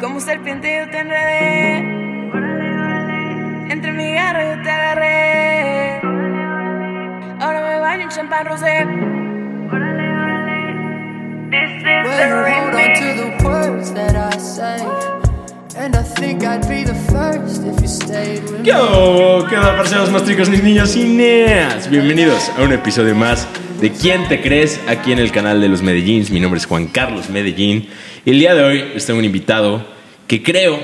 Como serpiente yo te enredé. Entre mi garra yo te agarré. Ahora me baño en champán rosé. This is Well, the you hold on remix. to the words that I say. ¿Qué onda, ¿Qué onda, parceros, más chicos, mis niños y neas? Bienvenidos a un episodio más de ¿Quién te crees? Aquí en el canal de los Medellín. Mi nombre es Juan Carlos Medellín. Y el día de hoy tengo un invitado que creo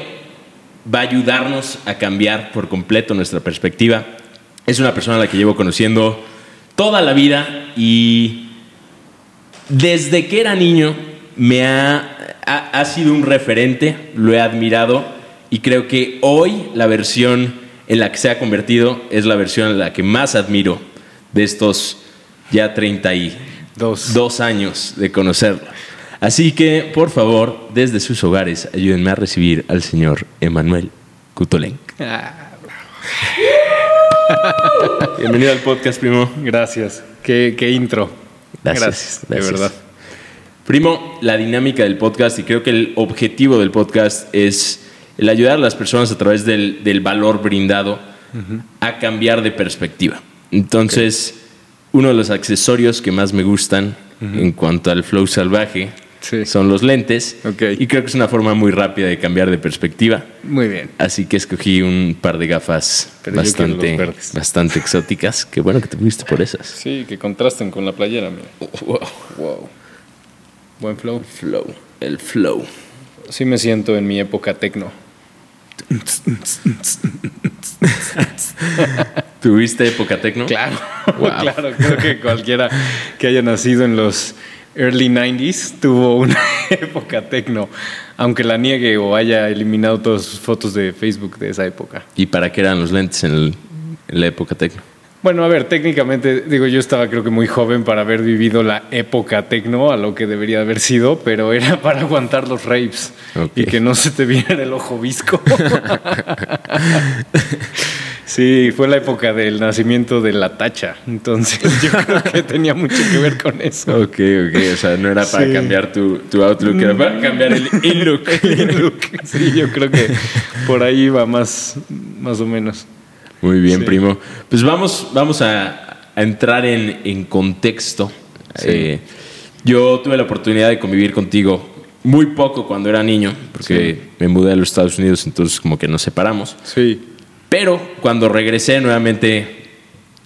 va a ayudarnos a cambiar por completo nuestra perspectiva. Es una persona a la que llevo conociendo toda la vida y desde que era niño me ha, ha, ha sido un referente, lo he admirado y creo que hoy la versión en la que se ha convertido es la versión en la que más admiro de estos ya 32 Dos. años de conocerlo. Así que, por favor, desde sus hogares, ayúdenme a recibir al señor Emanuel Cutolen. Bienvenido al podcast, primo. Gracias. Qué, qué intro. Gracias, De gracias. verdad. Primo, la dinámica del podcast y creo que el objetivo del podcast es el ayudar a las personas a través del, del valor brindado a cambiar de perspectiva. Entonces, uno de los accesorios que más me gustan en cuanto al flow salvaje Sí. son los lentes. Ok. Y creo que es una forma muy rápida de cambiar de perspectiva. Muy bien. Así que escogí un par de gafas Pero bastante, bastante exóticas. Qué bueno que te fuiste por esas. Sí, que contrasten con la playera, mira. Wow. Wow. Buen flow. Flow, el flow. Sí me siento en mi época tecno. ¿Tuviste época tecno? Claro. Wow. claro, creo que cualquiera que haya nacido en los early 90s tuvo una época tecno. Aunque la niegue o haya eliminado todas sus fotos de Facebook de esa época. ¿Y para qué eran los lentes en, el- en la época tecno? Bueno, a ver, técnicamente, digo, yo estaba creo que muy joven para haber vivido la época tecno a lo que debería haber sido, pero era para aguantar los rapes y que no se te viera el ojo visco. sí, fue la época del nacimiento de la tacha, entonces yo creo que tenía mucho que ver con eso. Ok, ok. O sea, no era para Sí. cambiar tu, tu outlook, era para cambiar el in-look. Sí, yo creo que por ahí va más, más o menos. Muy bien, Sí. primo. Pues vamos, vamos a, a entrar en, en contexto. Sí. Eh, yo tuve la oportunidad de convivir contigo muy poco cuando era niño, porque me mudé a los Estados Unidos, entonces como que nos separamos. Sí, Pero cuando regresé nuevamente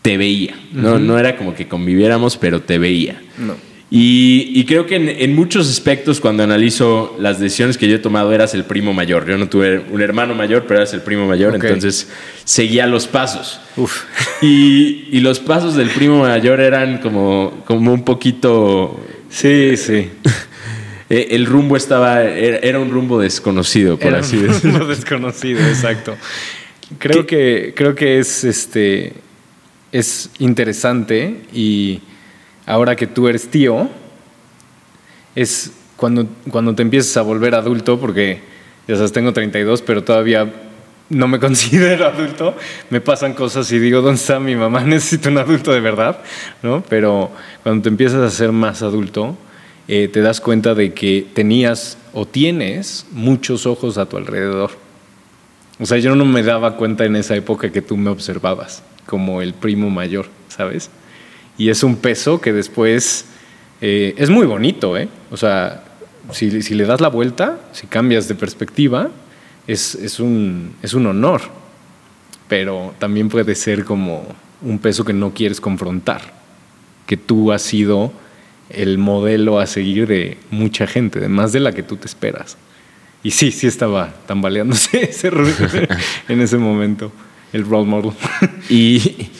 te veía. No, no era como que conviviéramos, pero te veía. no. Y, y creo que en, en muchos aspectos, cuando analizo las decisiones que yo he tomado, eras el primo mayor. Yo no tuve un hermano mayor, pero eras el primo mayor, entonces seguía los pasos. Uf. Y, y los pasos del primo mayor eran como, como un poquito... Sí, sí. eh, el rumbo estaba... Era, un rumbo desconocido, por Era así un decirlo. mundo desconocido, exacto. Creo que, creo que es este es interesante y ahora que tú eres tío, es cuando, cuando te empiezas a volver adulto, porque ya sabes, tengo 32, pero todavía no me considero adulto, me pasan cosas y digo, ¿dónde está mi mamá? Necesito un adulto de verdad, ¿no? Pero cuando te empiezas a ser más adulto, eh, te das cuenta de que tenías o tienes muchos ojos a tu alrededor. O sea, yo no me daba cuenta en esa época que tú me observabas como el primo mayor, ¿sabes? Y es un peso que después eh, es muy bonito, ¿eh? O sea, si, si le das la vuelta, si cambias de perspectiva, es, es, un, es un honor. Pero también puede ser como un peso que no quieres confrontar, que tú has sido el modelo a seguir de mucha gente, de más de la que tú te esperas. Y sí, sí estaba tambaleándose ese en ese momento, el role model. Y,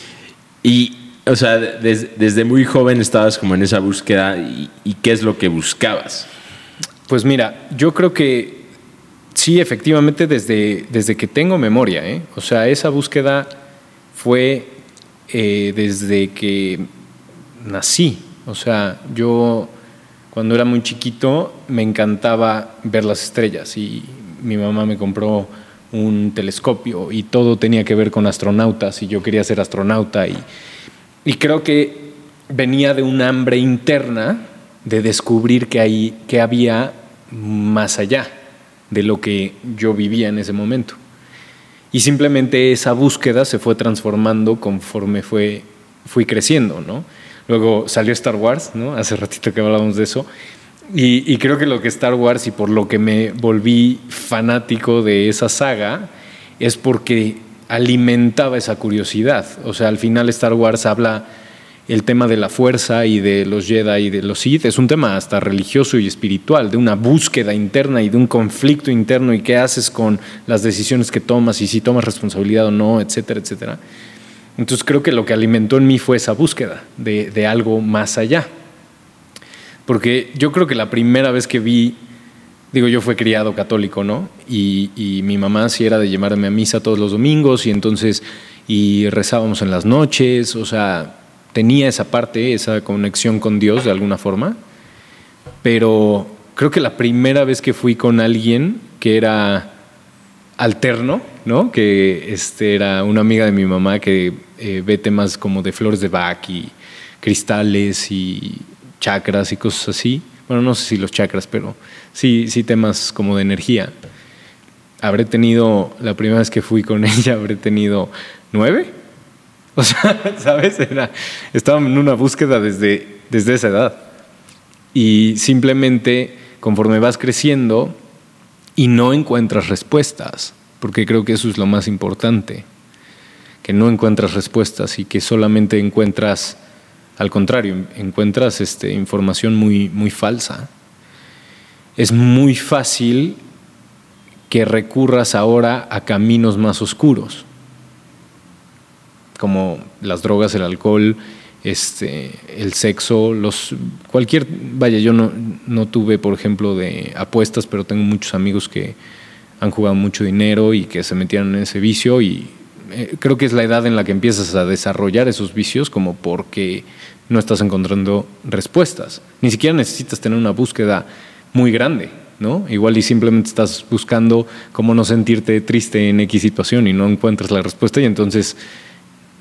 y, o sea, des- desde muy joven estabas como en esa búsqueda y, y qué es lo que buscabas. Pues mira, yo creo que sí, efectivamente, desde, desde que tengo memoria, ¿eh? O sea, esa búsqueda fue eh, desde que nací. O sea, yo cuando era muy chiquito me encantaba ver las estrellas y mi mamá me compró un telescopio y todo tenía que ver con astronautas y yo quería ser astronauta y, y creo que venía de un hambre interna de descubrir que, hay, que había más allá. de lo que yo vivía en ese momento. Y simplemente esa búsqueda se fue transformando conforme fue, fui creciendo, ¿no? Luego salió Star Wars, ¿no? Hace ratito que hablábamos de eso. Y, y creo que lo que Star Wars y por lo que me volví fanático de esa saga es porque alimentaba esa curiosidad. O sea, al final Star Wars habla el tema de la fuerza y de los Jedi y de los Sith es un tema hasta religioso y espiritual, de una búsqueda interna y de un conflicto interno y qué haces con las decisiones que tomas y si tomas responsabilidad o no, etcétera, etcétera. Entonces creo que lo que alimentó en mí fue esa búsqueda de, de algo más allá. Porque yo creo que la primera vez que vi, digo, yo fui criado católico, ¿no? Y, mi mamá sí era de llevarme a misa todos los domingos y entonces, y rezábamos en las noches, o sea, tenía esa parte, esa conexión con Dios de alguna forma, pero creo que la primera vez que fui con alguien que era alterno, ¿no? Que este era una amiga de mi mamá que eh, ve temas como de flores de Bach y cristales y chakras y cosas así. Bueno, no sé si los chakras, pero sí, sí temas como de energía. Habré tenido, la primera vez que fui con ella, habré tenido nueve o sea, ¿sabes? Era, estaba en una búsqueda desde, desde esa edad. Y simplemente, conforme vas creciendo y no encuentras respuestas, porque creo que eso es lo más importante, que no encuentras respuestas y que solamente encuentras, al contrario, encuentras este, información muy, muy falsa. Es muy fácil que recurras ahora a caminos más oscuros como las drogas, el alcohol, este, el sexo, los cualquier, vaya, yo no, no tuve, por ejemplo, de apuestas, pero tengo muchos amigos que han jugado mucho dinero y que se metieron en ese vicio y eh, creo que es la edad en la que empiezas a desarrollar esos vicios como porque no estás encontrando respuestas. Ni siquiera necesitas tener una búsqueda muy grande, ¿no? Igual y simplemente estás buscando cómo no sentirte triste en X situación y no encuentras la respuesta y entonces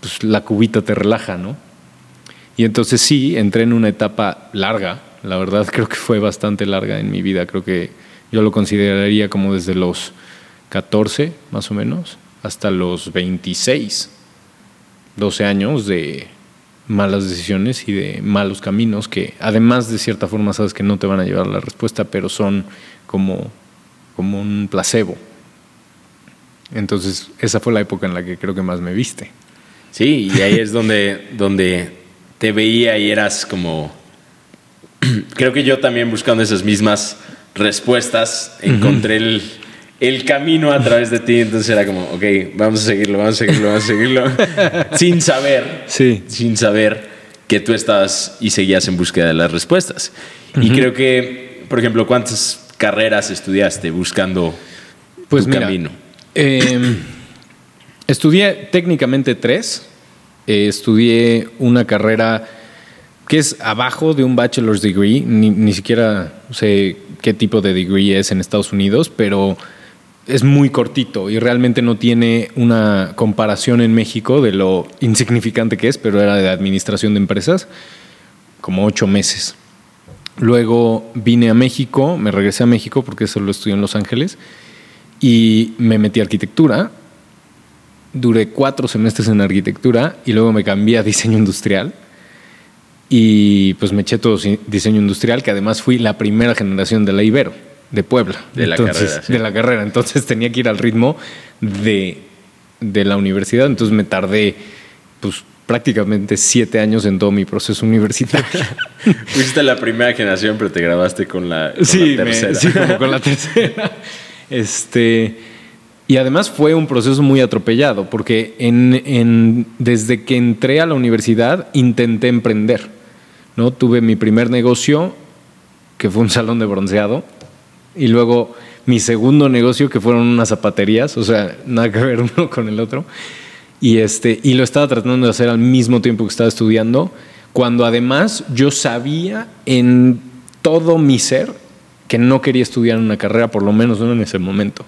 pues, la cubita te relaja, ¿no? Y entonces sí, entré en una etapa larga, la verdad creo que fue bastante larga en mi vida, creo que yo lo consideraría como desde los 14 más o menos hasta los 26, 12 años de malas decisiones y de malos caminos que además de cierta forma sabes que no te van a llevar la respuesta, pero son como, como un placebo. Entonces esa fue la época en la que creo que más me viste. Sí, y ahí es donde, donde te veía y eras como... Creo que yo también buscando esas mismas respuestas encontré el, el, camino a través de ti, entonces era como, ok, vamos a seguirlo, vamos a seguirlo, vamos a seguirlo, sin saber, sí. sin saber que tú estabas y seguías en búsqueda de las respuestas. Y creo que, por ejemplo, ¿cuántas carreras estudiaste buscando pues tu mira, camino? Eh, Estudié técnicamente tres. Eh, estudié una carrera que es abajo de un bachelor's degree. Ni, ni, siquiera sé qué tipo de degree es en Estados Unidos, pero es muy cortito y realmente no tiene una comparación en México de lo insignificante que es, pero era de administración de empresas, como ocho meses. Luego vine a México, me regresé a México porque eso lo estudié en Los Ángeles y me metí a arquitectura duré cuatro semestres en arquitectura y luego me cambié a diseño industrial. Y pues me eché todo diseño industrial, que además fui la primera generación de la Ibero, de Puebla. De la carrera. De la carrera. Entonces tenía que ir al ritmo de, de la universidad. Entonces me tardé pues prácticamente siete años en todo mi proceso universitario. Fuiste la primera generación, pero te grabaste con la, con sí, la tercera. Me, sí, como con la tercera. Este, y además fue un proceso muy atropellado, porque en, en, desde que entré a la universidad intenté emprender. ¿no? Tuve mi primer negocio, que fue un salón de bronceado, y luego mi segundo negocio, que fueron unas zapaterías, o sea, nada que ver uno con el otro. Y, este, y lo estaba tratando de hacer al mismo tiempo que estaba estudiando, cuando además yo sabía en todo mi ser que no quería estudiar una carrera, por lo menos no en ese momento.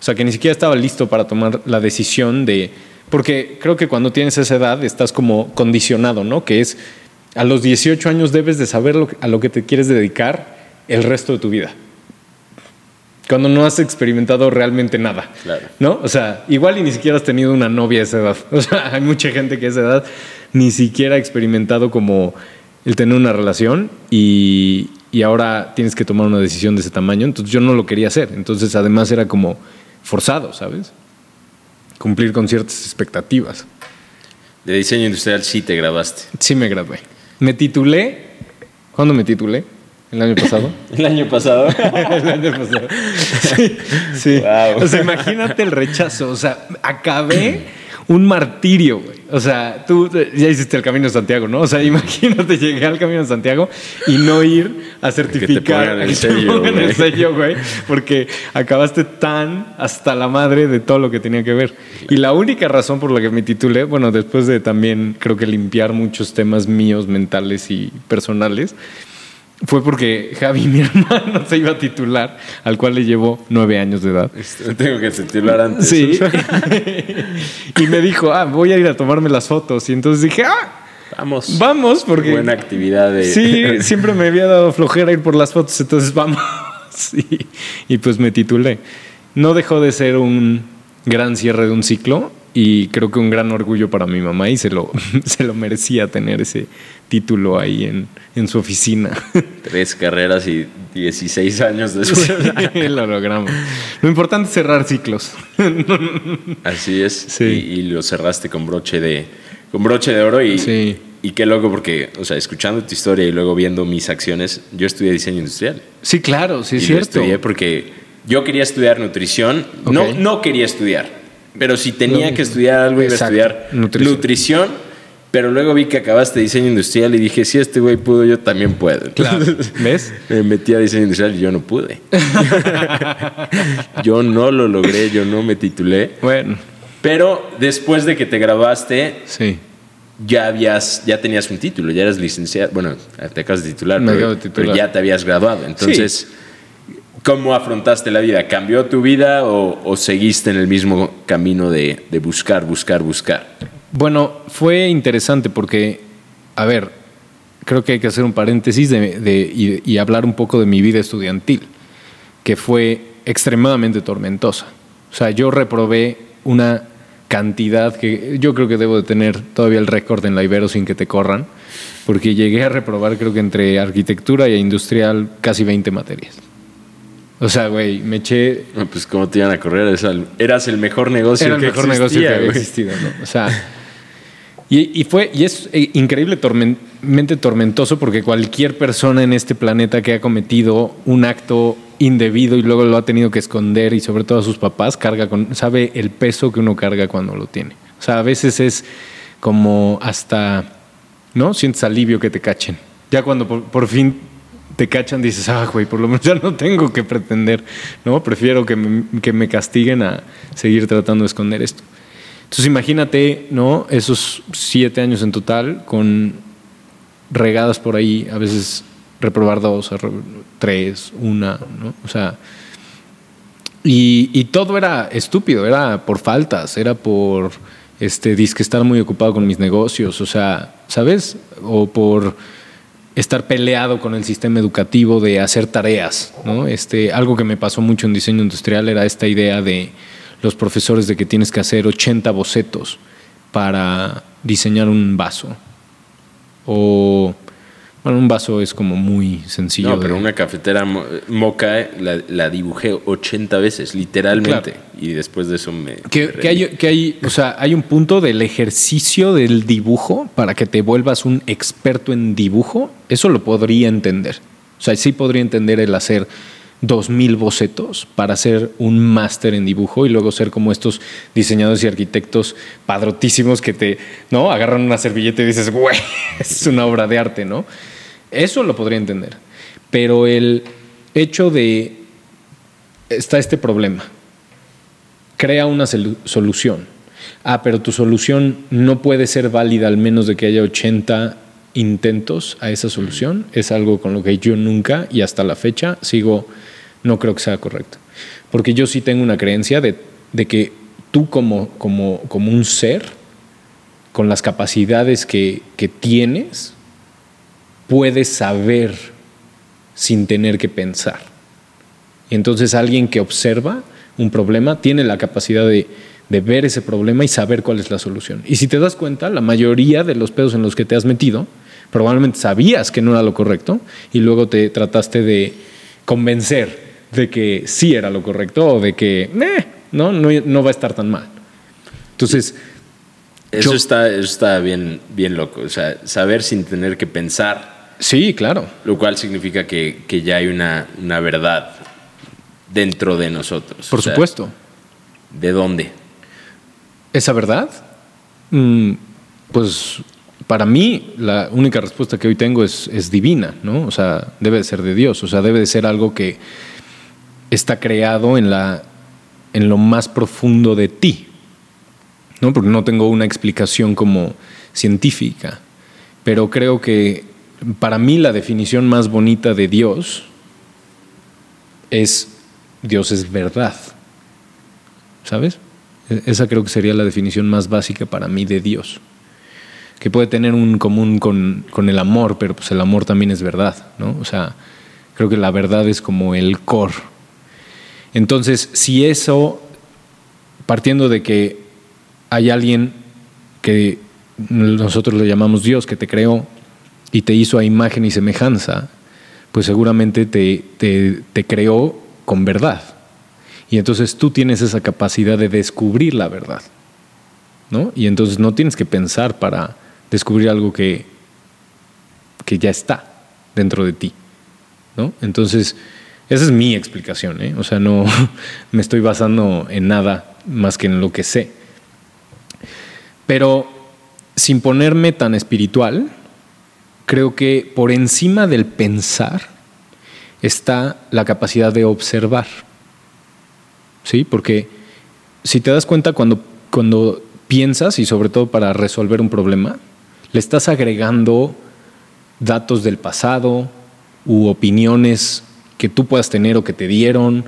O sea, que ni siquiera estaba listo para tomar la decisión de... Porque creo que cuando tienes esa edad estás como condicionado, ¿no? Que es, a los 18 años debes de saber a lo que te quieres dedicar el resto de tu vida. Cuando no has experimentado realmente nada. Claro. ¿No? O sea, igual y ni siquiera has tenido una novia a esa edad. O sea, hay mucha gente que a esa edad ni siquiera ha experimentado como el tener una relación y, y ahora tienes que tomar una decisión de ese tamaño. Entonces yo no lo quería hacer. Entonces además era como forzado, ¿sabes? Cumplir con ciertas expectativas. De diseño industrial sí te grabaste. Sí me gradué. Me titulé. ¿Cuándo me titulé? ¿El año pasado? El año pasado. el año pasado. Sí. sí. Wow. O sea, imagínate el rechazo. O sea, acabé un martirio, güey. O sea, tú ya hiciste el Camino de Santiago, ¿no? O sea, imagínate llegué al Camino de Santiago y no ir a certificar pongan el que te sello, pongan el güey. sello, güey, porque acabaste tan hasta la madre de todo lo que tenía que ver. Y la única razón por la que me titulé, bueno, después de también creo que limpiar muchos temas míos mentales y personales, fue porque Javi, mi hermano, se iba a titular, al cual le llevó nueve años de edad. Este, Tengo que titular antes. Sí. y me dijo, ah, voy a ir a tomarme las fotos. Y entonces dije, ah, Vamos. vamos, porque. Buena actividad de. Sí, siempre me había dado flojera ir por las fotos, entonces vamos. Sí. Y pues me titulé. No dejó de ser un gran cierre de un ciclo y creo que un gran orgullo para mi mamá y se lo, se lo merecía tener ese título ahí en, en su oficina. Tres carreras y 16 años después. lo logramos. Lo importante es cerrar ciclos. Así es. Sí. Y, y lo cerraste con broche de, con broche de oro. Y, Sí. y qué loco, porque, o sea, escuchando tu historia y luego viendo mis acciones, yo estudié diseño industrial. Sí, claro, sí, es lo cierto. estudié porque yo quería estudiar nutrición. No, no quería estudiar, pero si tenía que estudiar algo, iba a estudiar Nutrición. nutrición. Pero luego vi que acabaste diseño industrial y dije, si este güey pudo, yo también puedo. Claro. ¿Ves? Me metí a diseño industrial y yo no pude. yo no lo logré, yo no me titulé. Bueno, Pero después de que te grabaste, sí. ya habías, ya tenías un título, ya eras licenciado. Bueno, te acabas de titular, pero, de titular. pero ya te habías graduado. Entonces, ¿cómo afrontaste la vida? ¿Cambió tu vida o, o seguiste en el mismo camino de, de buscar, buscar, buscar? Bueno, fue interesante porque, a ver, creo que hay que hacer un paréntesis de, de- y, y hablar un poco de mi vida estudiantil, que fue extremadamente tormentosa. O sea, yo reprobé una cantidad que yo creo que debo de tener todavía el récord en la Ibero sin que te corran, porque llegué a reprobar creo que entre arquitectura e industrial casi 20 materias. O sea, güey, me eché No, Pues cómo te iban a correr, eras el, mejor negocio era el que mejor negocio que había existido, ¿no? O sea, y, y fue, y es eh, increíble, tormentemente tormentoso, porque cualquier persona en este planeta que ha cometido un acto indebido y luego lo ha tenido que esconder, y sobre todo a sus papás, carga con, sabe el peso que uno carga cuando lo tiene. O sea, a veces es como hasta, ¿no? Sientes alivio que te cachen. Ya cuando por, por fin te cachan, dices, ah, güey, por lo menos ya no tengo que pretender, ¿no? Prefiero que me, que me castiguen a seguir tratando de esconder esto. Entonces imagínate, ¿no? Esos siete años en total con regadas por ahí, a veces reprobar dos, re- tres, una, ¿no? O sea, y, y todo era estúpido, era por faltas, era por este disque estar muy ocupado con mis negocios, o sea, ¿sabes? O por estar peleado con el sistema educativo de hacer tareas, ¿no? Este, algo que me pasó mucho en diseño industrial era esta idea de los profesores de que tienes que hacer 80 bocetos para diseñar un vaso. O bueno, un vaso es como muy sencillo. No, pero de- una cafetera mo- moca eh, la, la dibujé 80 veces, literalmente. Claro. Y después de eso me. Que, que hay, que hay, o sea, hay un punto del ejercicio del dibujo para que te vuelvas un experto en dibujo. Eso lo podría entender. O sea, sí podría entender el hacer dos mil bocetos para hacer un máster en dibujo y luego ser como estos diseñadores y arquitectos padrotísimos que te, ¿no? Agarran una servilleta y dices, güey, es una obra de arte, ¿no? Eso lo podría entender. Pero el hecho de, está este problema crea una solu- solución. Ah, pero tu solución no puede ser válida al menos de que haya 80 intentos a esa solución. Es algo con lo que yo nunca y hasta la fecha sigo, no creo que sea correcto. Porque yo sí tengo una creencia de, de que tú como, como, como un ser, con las capacidades que, que tienes, puedes saber sin tener que pensar. Y entonces alguien que observa un problema tiene la capacidad de, de ver ese problema y saber cuál es la solución. Y si te das cuenta, la mayoría de los pedos en los que te has metido, probablemente sabías que no era lo correcto y luego te trataste de convencer de que sí era lo correcto o de que eh, no, no, no va a estar tan mal. Entonces, Eso Yo- está, eso está bien, bien loco. O sea, saber sin tener que pensar, sí, claro. lo cual significa que, que ya hay una, una verdad dentro de nosotros. Por O sea, supuesto. ¿De dónde? ¿Esa verdad? Mm, pues para mí la única respuesta que hoy tengo es, es divina, ¿no? O sea, debe de ser de Dios, o sea, debe de ser algo que está creado en, la, en lo más profundo de ti, ¿no? Porque no tengo una explicación como científica, pero creo que para mí la definición más bonita de Dios es Dios es verdad. ¿Sabes? E- Esa creo que sería la definición más básica para mí de Dios. Que puede tener un común con, con el amor, pero pues el amor también es verdad, ¿no? O sea, creo que la verdad es como el core. Entonces, si eso, partiendo de que hay alguien que nosotros le llamamos Dios, que te creó y te hizo a imagen y semejanza, pues seguramente te, te, creó con verdad. Y entonces tú tienes esa capacidad de descubrir la verdad. ¿no? Y entonces no tienes que pensar para descubrir algo que, que ya está dentro de ti. ¿no? Entonces, esa es mi explicación. ¿eh? O sea, no me estoy basando en nada más que en lo que sé. Pero sin ponerme tan espiritual, creo que por encima del pensar está la capacidad de observar. ¿Sí? Porque si te das cuenta cuando, cuando piensas, y sobre todo para resolver un problema, le estás agregando datos del pasado u opiniones que tú puedas tener o que te dieron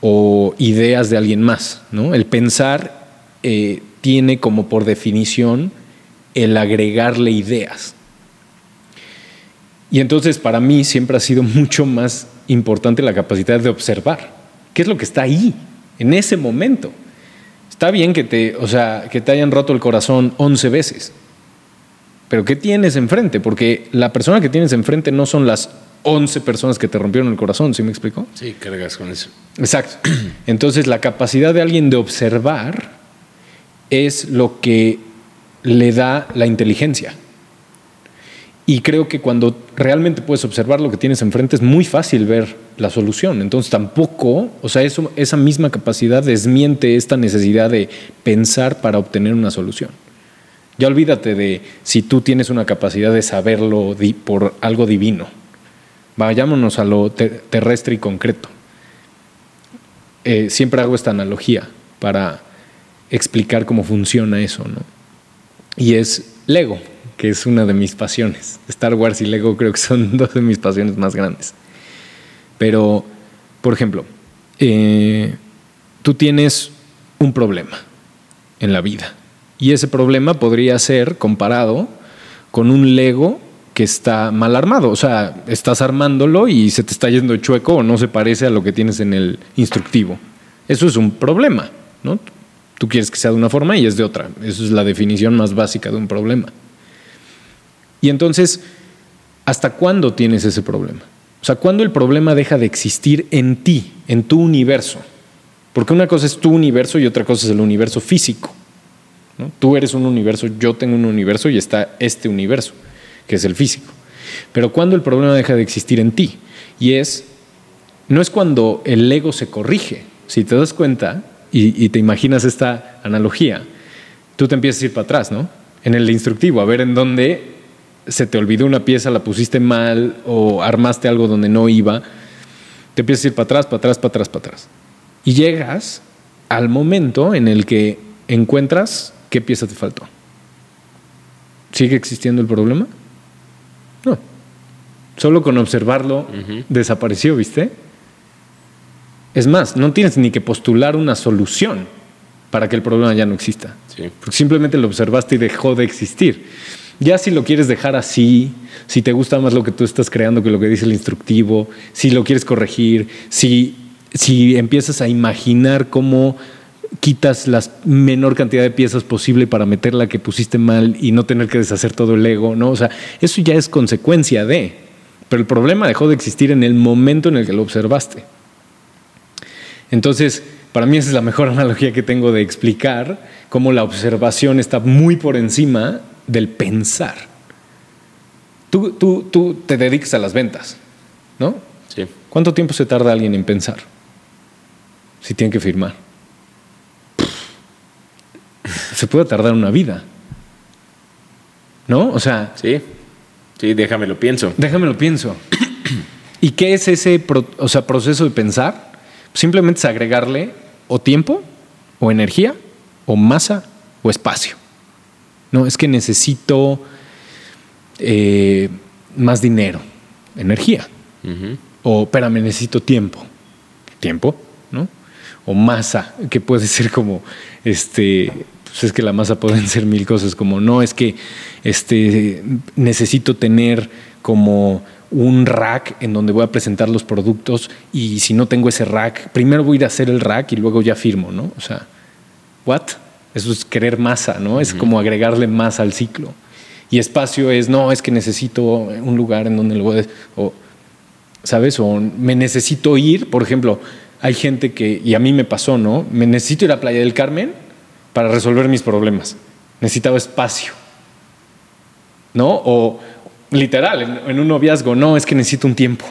o ideas de alguien más. ¿no? El pensar eh, tiene como por definición el agregarle ideas. Y entonces para mí siempre ha sido mucho más importante la capacidad de observar. ¿Qué es lo que está ahí, en ese momento? Está bien que te, o sea, que te hayan roto el corazón 11 veces, pero ¿qué tienes enfrente? Porque la persona que tienes enfrente no son las 11 personas que te rompieron el corazón, ¿sí me explico? Sí, cargas con eso. Exacto. Entonces la capacidad de alguien de observar es lo que le da la inteligencia. Y creo que cuando realmente puedes observar lo que tienes enfrente es muy fácil ver la solución. Entonces tampoco, o sea, eso, esa misma capacidad desmiente esta necesidad de pensar para obtener una solución. Ya olvídate de si tú tienes una capacidad de saberlo por algo divino. Vayámonos a lo te- terrestre y concreto. Eh, siempre hago esta analogía para explicar cómo funciona eso, ¿no? Y es Lego, que es una de mis pasiones. Star Wars y Lego creo que son dos de mis pasiones más grandes. Pero, por ejemplo, eh, tú tienes un problema en la vida. Y ese problema podría ser comparado con un Lego que está mal armado. O sea, estás armándolo y se te está yendo chueco o no se parece a lo que tienes en el instructivo. Eso es un problema, ¿no? Tú quieres que sea de una forma y es de otra. Eso es la definición más básica de un problema. Y entonces, ¿hasta cuándo tienes ese problema? O sea, ¿cuándo el problema deja de existir en ti, en tu universo? Porque una cosa es tu universo y otra cosa es el universo físico. ¿No? Tú eres un universo, yo tengo un universo y está este universo, que es el físico. Pero ¿cuándo el problema deja de existir en ti? Y es, no es cuando el ego se corrige. Si te das cuenta y, y te imaginas esta analogía, tú te empiezas a ir para atrás, ¿no? En el instructivo, a ver en dónde se te olvidó una pieza, la pusiste mal o armaste algo donde no iba. Te empiezas a ir para atrás, para atrás, para atrás, para atrás. Y llegas al momento en el que encuentras qué pieza te faltó. ¿Sigue existiendo el problema? No. Solo con observarlo desapareció, ¿viste? Es más, no tienes ni que postular una solución para que el problema ya no exista. Sí. Porque simplemente lo observaste y dejó de existir. Ya si lo quieres dejar así, si te gusta más lo que tú estás creando que lo que dice el instructivo, si lo quieres corregir, si si empiezas a imaginar cómo quitas la menor cantidad de piezas posible para meter la que pusiste mal y no tener que deshacer todo el ego, ¿no? O sea, eso ya es consecuencia de. Pero el problema dejó de existir en el momento en el que lo observaste. Entonces, para mí esa es la mejor analogía que tengo de explicar cómo la observación está muy por encima del pensar. Tú, tú, tú te dedicas a las ventas, ¿no? Sí. ¿Cuánto tiempo se tarda alguien en pensar? Si tiene que firmar. Se puede tardar una vida. ¿No? O sea, Sí. Sí, déjame lo pienso. déjame lo pienso. ¿Y qué es ese pro- o sea, proceso de pensar? Simplemente es agregarle o tiempo, o energía, o masa, o espacio. No, es que necesito eh, más dinero, energía. Ujú. O, espérame, necesito tiempo. Tiempo, ¿no? O masa, que puede ser como, este, pues es que la masa pueden ser mil cosas, como, no, es que este, necesito tener como un rack en donde voy a presentar los productos y si no tengo ese rack, primero voy a ir a hacer el rack y luego ya firmo, ¿no? O sea, ¿what? Eso es querer masa, ¿no? Es como agregarle masa al ciclo. Y espacio es, no, es que necesito un lugar en donde lo voy a... o, ¿sabes? O me necesito ir, por ejemplo, hay gente que, y a mí me pasó, ¿no? Me necesito ir a Playa del Carmen para resolver mis problemas. Necesitaba espacio, ¿no? O literal, en, en un noviazgo, no, es que necesito un tiempo.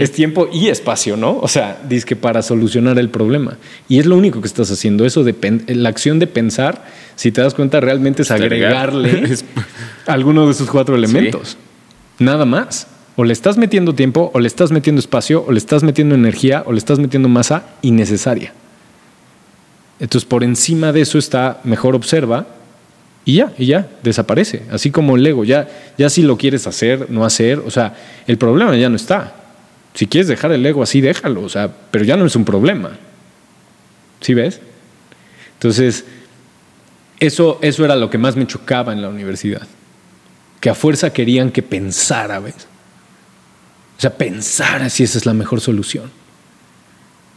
Es tiempo y espacio, ¿no? O sea, dice que para solucionar el problema. Y es lo único que estás haciendo. Eso de la acción de pensar, si te das cuenta, realmente es agregar. agregarle alguno de esos cuatro elementos. Nada más. O le estás metiendo tiempo, o le estás metiendo espacio, o le estás metiendo energía, o le estás metiendo masa innecesaria. Entonces, por encima de eso está mejor observa y ya, y ya, desaparece. Así como el ego, ya, ya si lo quieres hacer, no hacer, o sea, el problema ya no está. Si quieres dejar el ego así, déjalo, o sea, pero ya no es un problema. ¿Sí ves? Entonces, eso, eso era lo que más me chocaba en la universidad. Que a fuerza querían que pensara, ¿ves? O sea, pensara si esa es la mejor solución.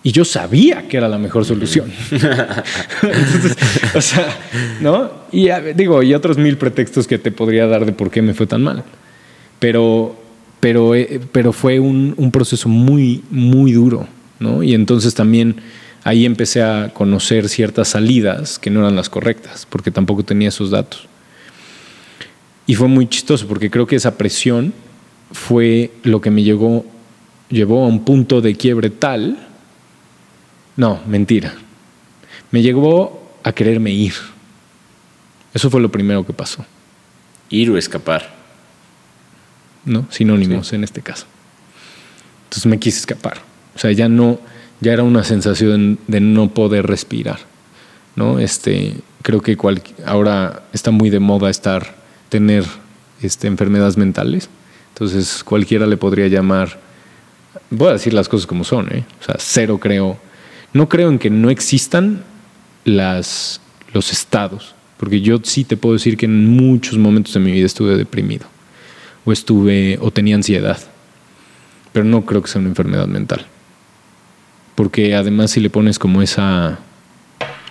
Y yo sabía que era la mejor solución. Entonces, o sea, ¿no? Y digo, y otros mil pretextos que te podría dar de por qué me fue tan mal. Pero, pero, eh, pero fue un, un proceso muy, muy duro, ¿no? Y entonces también ahí empecé a conocer ciertas salidas que no eran las correctas, porque tampoco tenía esos datos. Y fue muy chistoso, porque creo que esa presión fue lo que me llegó, llevó a un punto de quiebre tal. No, mentira. Me llevó a quererme ir. Eso fue lo primero que pasó. Ir o escapar. ¿no? Sinónimos en este caso. Entonces me quise escapar. O sea, ya no, ya era una sensación de no poder respirar, ¿no? Este, creo que cual- ahora está muy de moda estar, tener este, enfermedades mentales. Entonces cualquiera le podría llamar, voy a decir las cosas como son, ¿eh? O sea, cero creo, no creo en que no existan las, los estados, porque yo sí te puedo decir que en muchos momentos de mi vida estuve deprimido o estuve o tenía ansiedad. Pero no creo que sea una enfermedad mental. Porque además si le pones como esa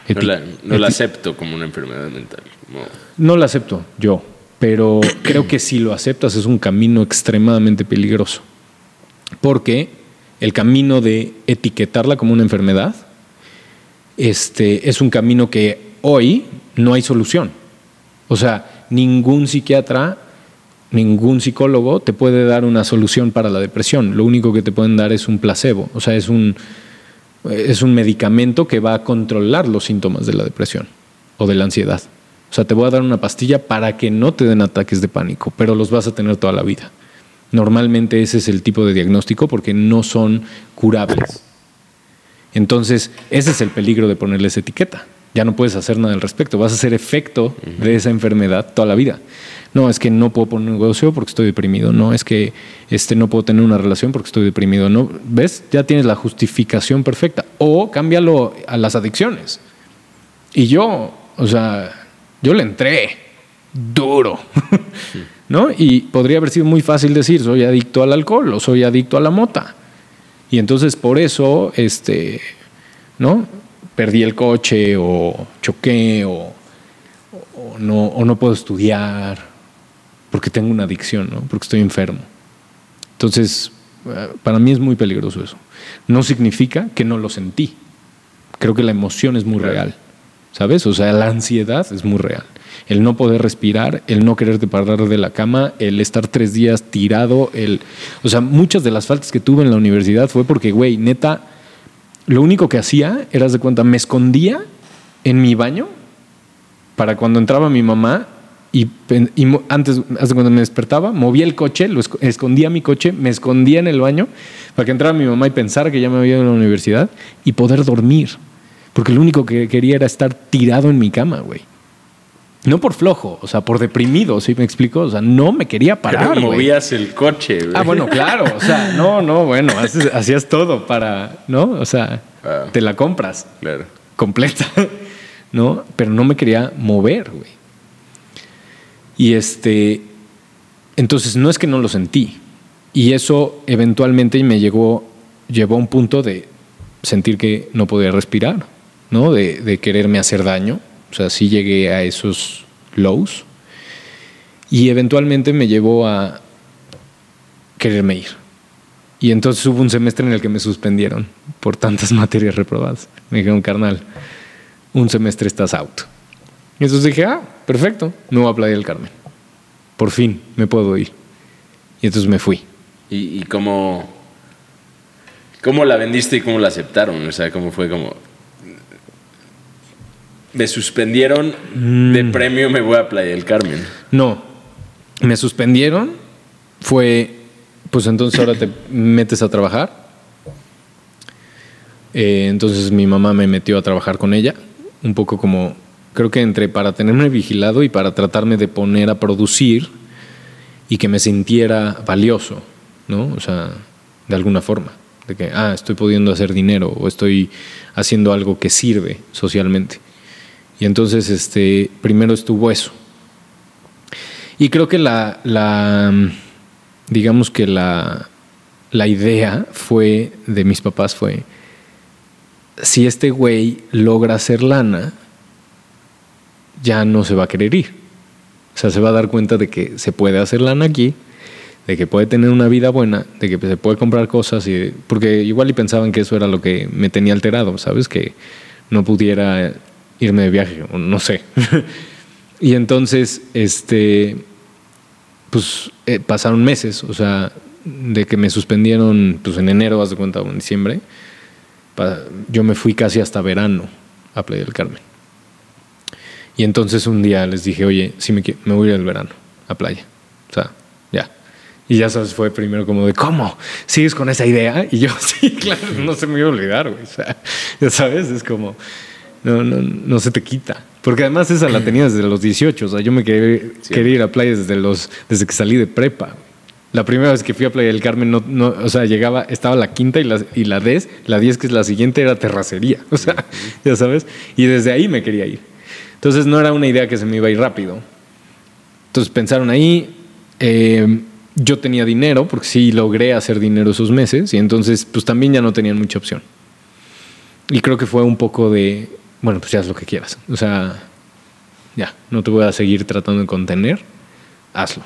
No la, no acepto como una enfermedad mental. como- no la acepto yo, pero creo que si lo aceptas es un camino extremadamente peligroso. Porque el camino de etiquetarla como una enfermedad este, es un camino que hoy no hay solución. O sea, ningún psiquiatra, ningún psicólogo te puede dar una solución para la depresión. Lo único que te pueden dar es un placebo, o sea, es un, es un medicamento que va a controlar los síntomas de la depresión o de la ansiedad. O sea, te voy a dar una pastilla para que no te den ataques de pánico, pero los vas a tener toda la vida. Normalmente ese es el tipo de diagnóstico porque no son curables. Entonces, ese es el peligro de ponerles etiqueta. Ya no puedes hacer nada al respecto. Vas a hacer efecto de esa enfermedad toda la vida. No, es que no puedo poner un negocio porque estoy deprimido. No, es que este, no puedo tener una relación porque estoy deprimido. No, ¿Ves? Ya tienes la justificación perfecta. O cámbialo a las adicciones. Y yo, o sea, yo le entré duro. ¿No? Y podría haber sido muy fácil decir, soy adicto al alcohol o soy adicto a la mota. Y entonces por eso, este, ¿no? Perdí el coche o choqué o, o no, o no puedo estudiar porque tengo una adicción, ¿no? Porque estoy enfermo. Entonces, eh, para mí es muy peligroso eso. No significa que no lo sentí. Creo que la emoción es muy real, ¿sabes? O sea, la ansiedad es muy real. El no poder respirar, el no quererte parar de la cama, el estar tres días tirado, el... O sea, muchas de las faltas que tuve en la universidad fue porque, güey, neta, lo único que hacía era, de cuenta, me escondía en mi baño para cuando entraba mi mamá y, y antes, hasta cuando me despertaba, movía el coche, lo esco- escondía mi coche, me escondía en el baño para que entrara mi mamá y pensara que ya me había ido a la universidad y poder dormir. Porque lo único que quería era estar tirado en mi cama, güey. No por flojo, o sea, por deprimido, ¿sí me explico? O sea, no me quería parar, Pero movías el coche, güey. Ah, bueno, claro. O sea, no, no, bueno, haces- hacías todo para, ¿no? O sea, Ah. te la compras Claro. completa, ¿no? Pero no me quería mover, güey. Y este, entonces no es que no lo sentí. Y eso eventualmente me llegó, llevó a un punto de sentir que no podía respirar, ¿no? De, de quererme hacer daño. O sea, sí llegué a esos lows. Y eventualmente me llevó a quererme ir. Y entonces hubo un semestre en el que me suspendieron por tantas materias reprobadas. Me dijeron, carnal, un semestre estás out. Y entonces dije, ah, perfecto, me voy a Playa del Carmen. Por fin me puedo ir. Y entonces me fui. ¿Y, cómo, cómo la vendiste y cómo la aceptaron? O sea, ¿cómo fue como... Me suspendieron Mm. de premio, me voy a Playa del Carmen. No, me suspendieron. Fue, pues entonces ahora te metes a trabajar. Eh, entonces mi mamá me metió a trabajar con ella. Un poco como, creo que entre para tenerme vigilado y para tratarme de poner a producir y que me sintiera valioso, ¿no? O sea, de alguna forma. De que, ah, estoy pudiendo hacer dinero o estoy haciendo algo que sirve socialmente. Y entonces, este, primero estuvo eso. Y creo que la, la digamos que la, la idea fue, de mis papás fue, si este güey logra hacer lana, ya no se va a querer ir. O sea, se va a dar cuenta de que se puede hacer lana aquí, de que puede tener una vida buena, de que se puede comprar cosas, y, porque igual y pensaban que eso era lo que me tenía alterado, ¿sabes? Que no pudiera irme de viaje, no sé. y entonces, este, pues eh, pasaron meses, o sea, de que me suspendieron pues en enero, haz de cuenta, o en diciembre, yo me fui casi hasta verano a Playa del Carmen. Y entonces un día les dije, oye, sí me, me voy al verano a playa. O sea, ya. Y ya sabes, fue primero como de, ¿cómo? ¿Sigues con esa idea? Y yo, sí, claro, no se me iba a olvidar, güey. O sea, ya sabes, es como, no, no, no se te quita. Porque además esa la tenía desde los 18. O sea, yo me quería, quería ir a playa desde, los, desde que salí de prepa. La primera vez que fui a Playa del Carmen, no, no, o sea, llegaba, estaba la quinta y la, y la 10, la 10 que es la siguiente era terracería. O sea, ya sabes. Y desde ahí me quería ir. Entonces no era una idea que se me iba a ir rápido. Entonces pensaron ahí, eh, yo tenía dinero, porque sí logré hacer dinero esos meses, y entonces pues también ya no tenían mucha opción. Y creo que fue un poco de, bueno, pues ya haz lo que quieras. O sea, ya, no te voy a seguir tratando de contener, hazlo.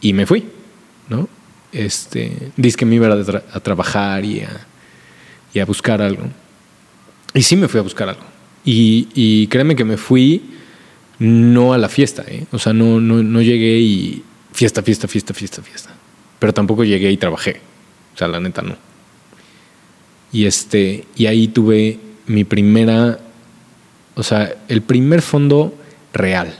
Y me fui, ¿no? Este, dice que me iba a, tra- a trabajar y a, y a buscar algo. Y sí me fui a buscar algo. Y, créeme que me fui no a la fiesta, ¿eh? O sea, no, no, no llegué y fiesta, fiesta, fiesta, fiesta, fiesta. Pero tampoco llegué y trabajé. O sea, la neta no. Y este, y ahí tuve mi primera, o sea, el primer fondo real.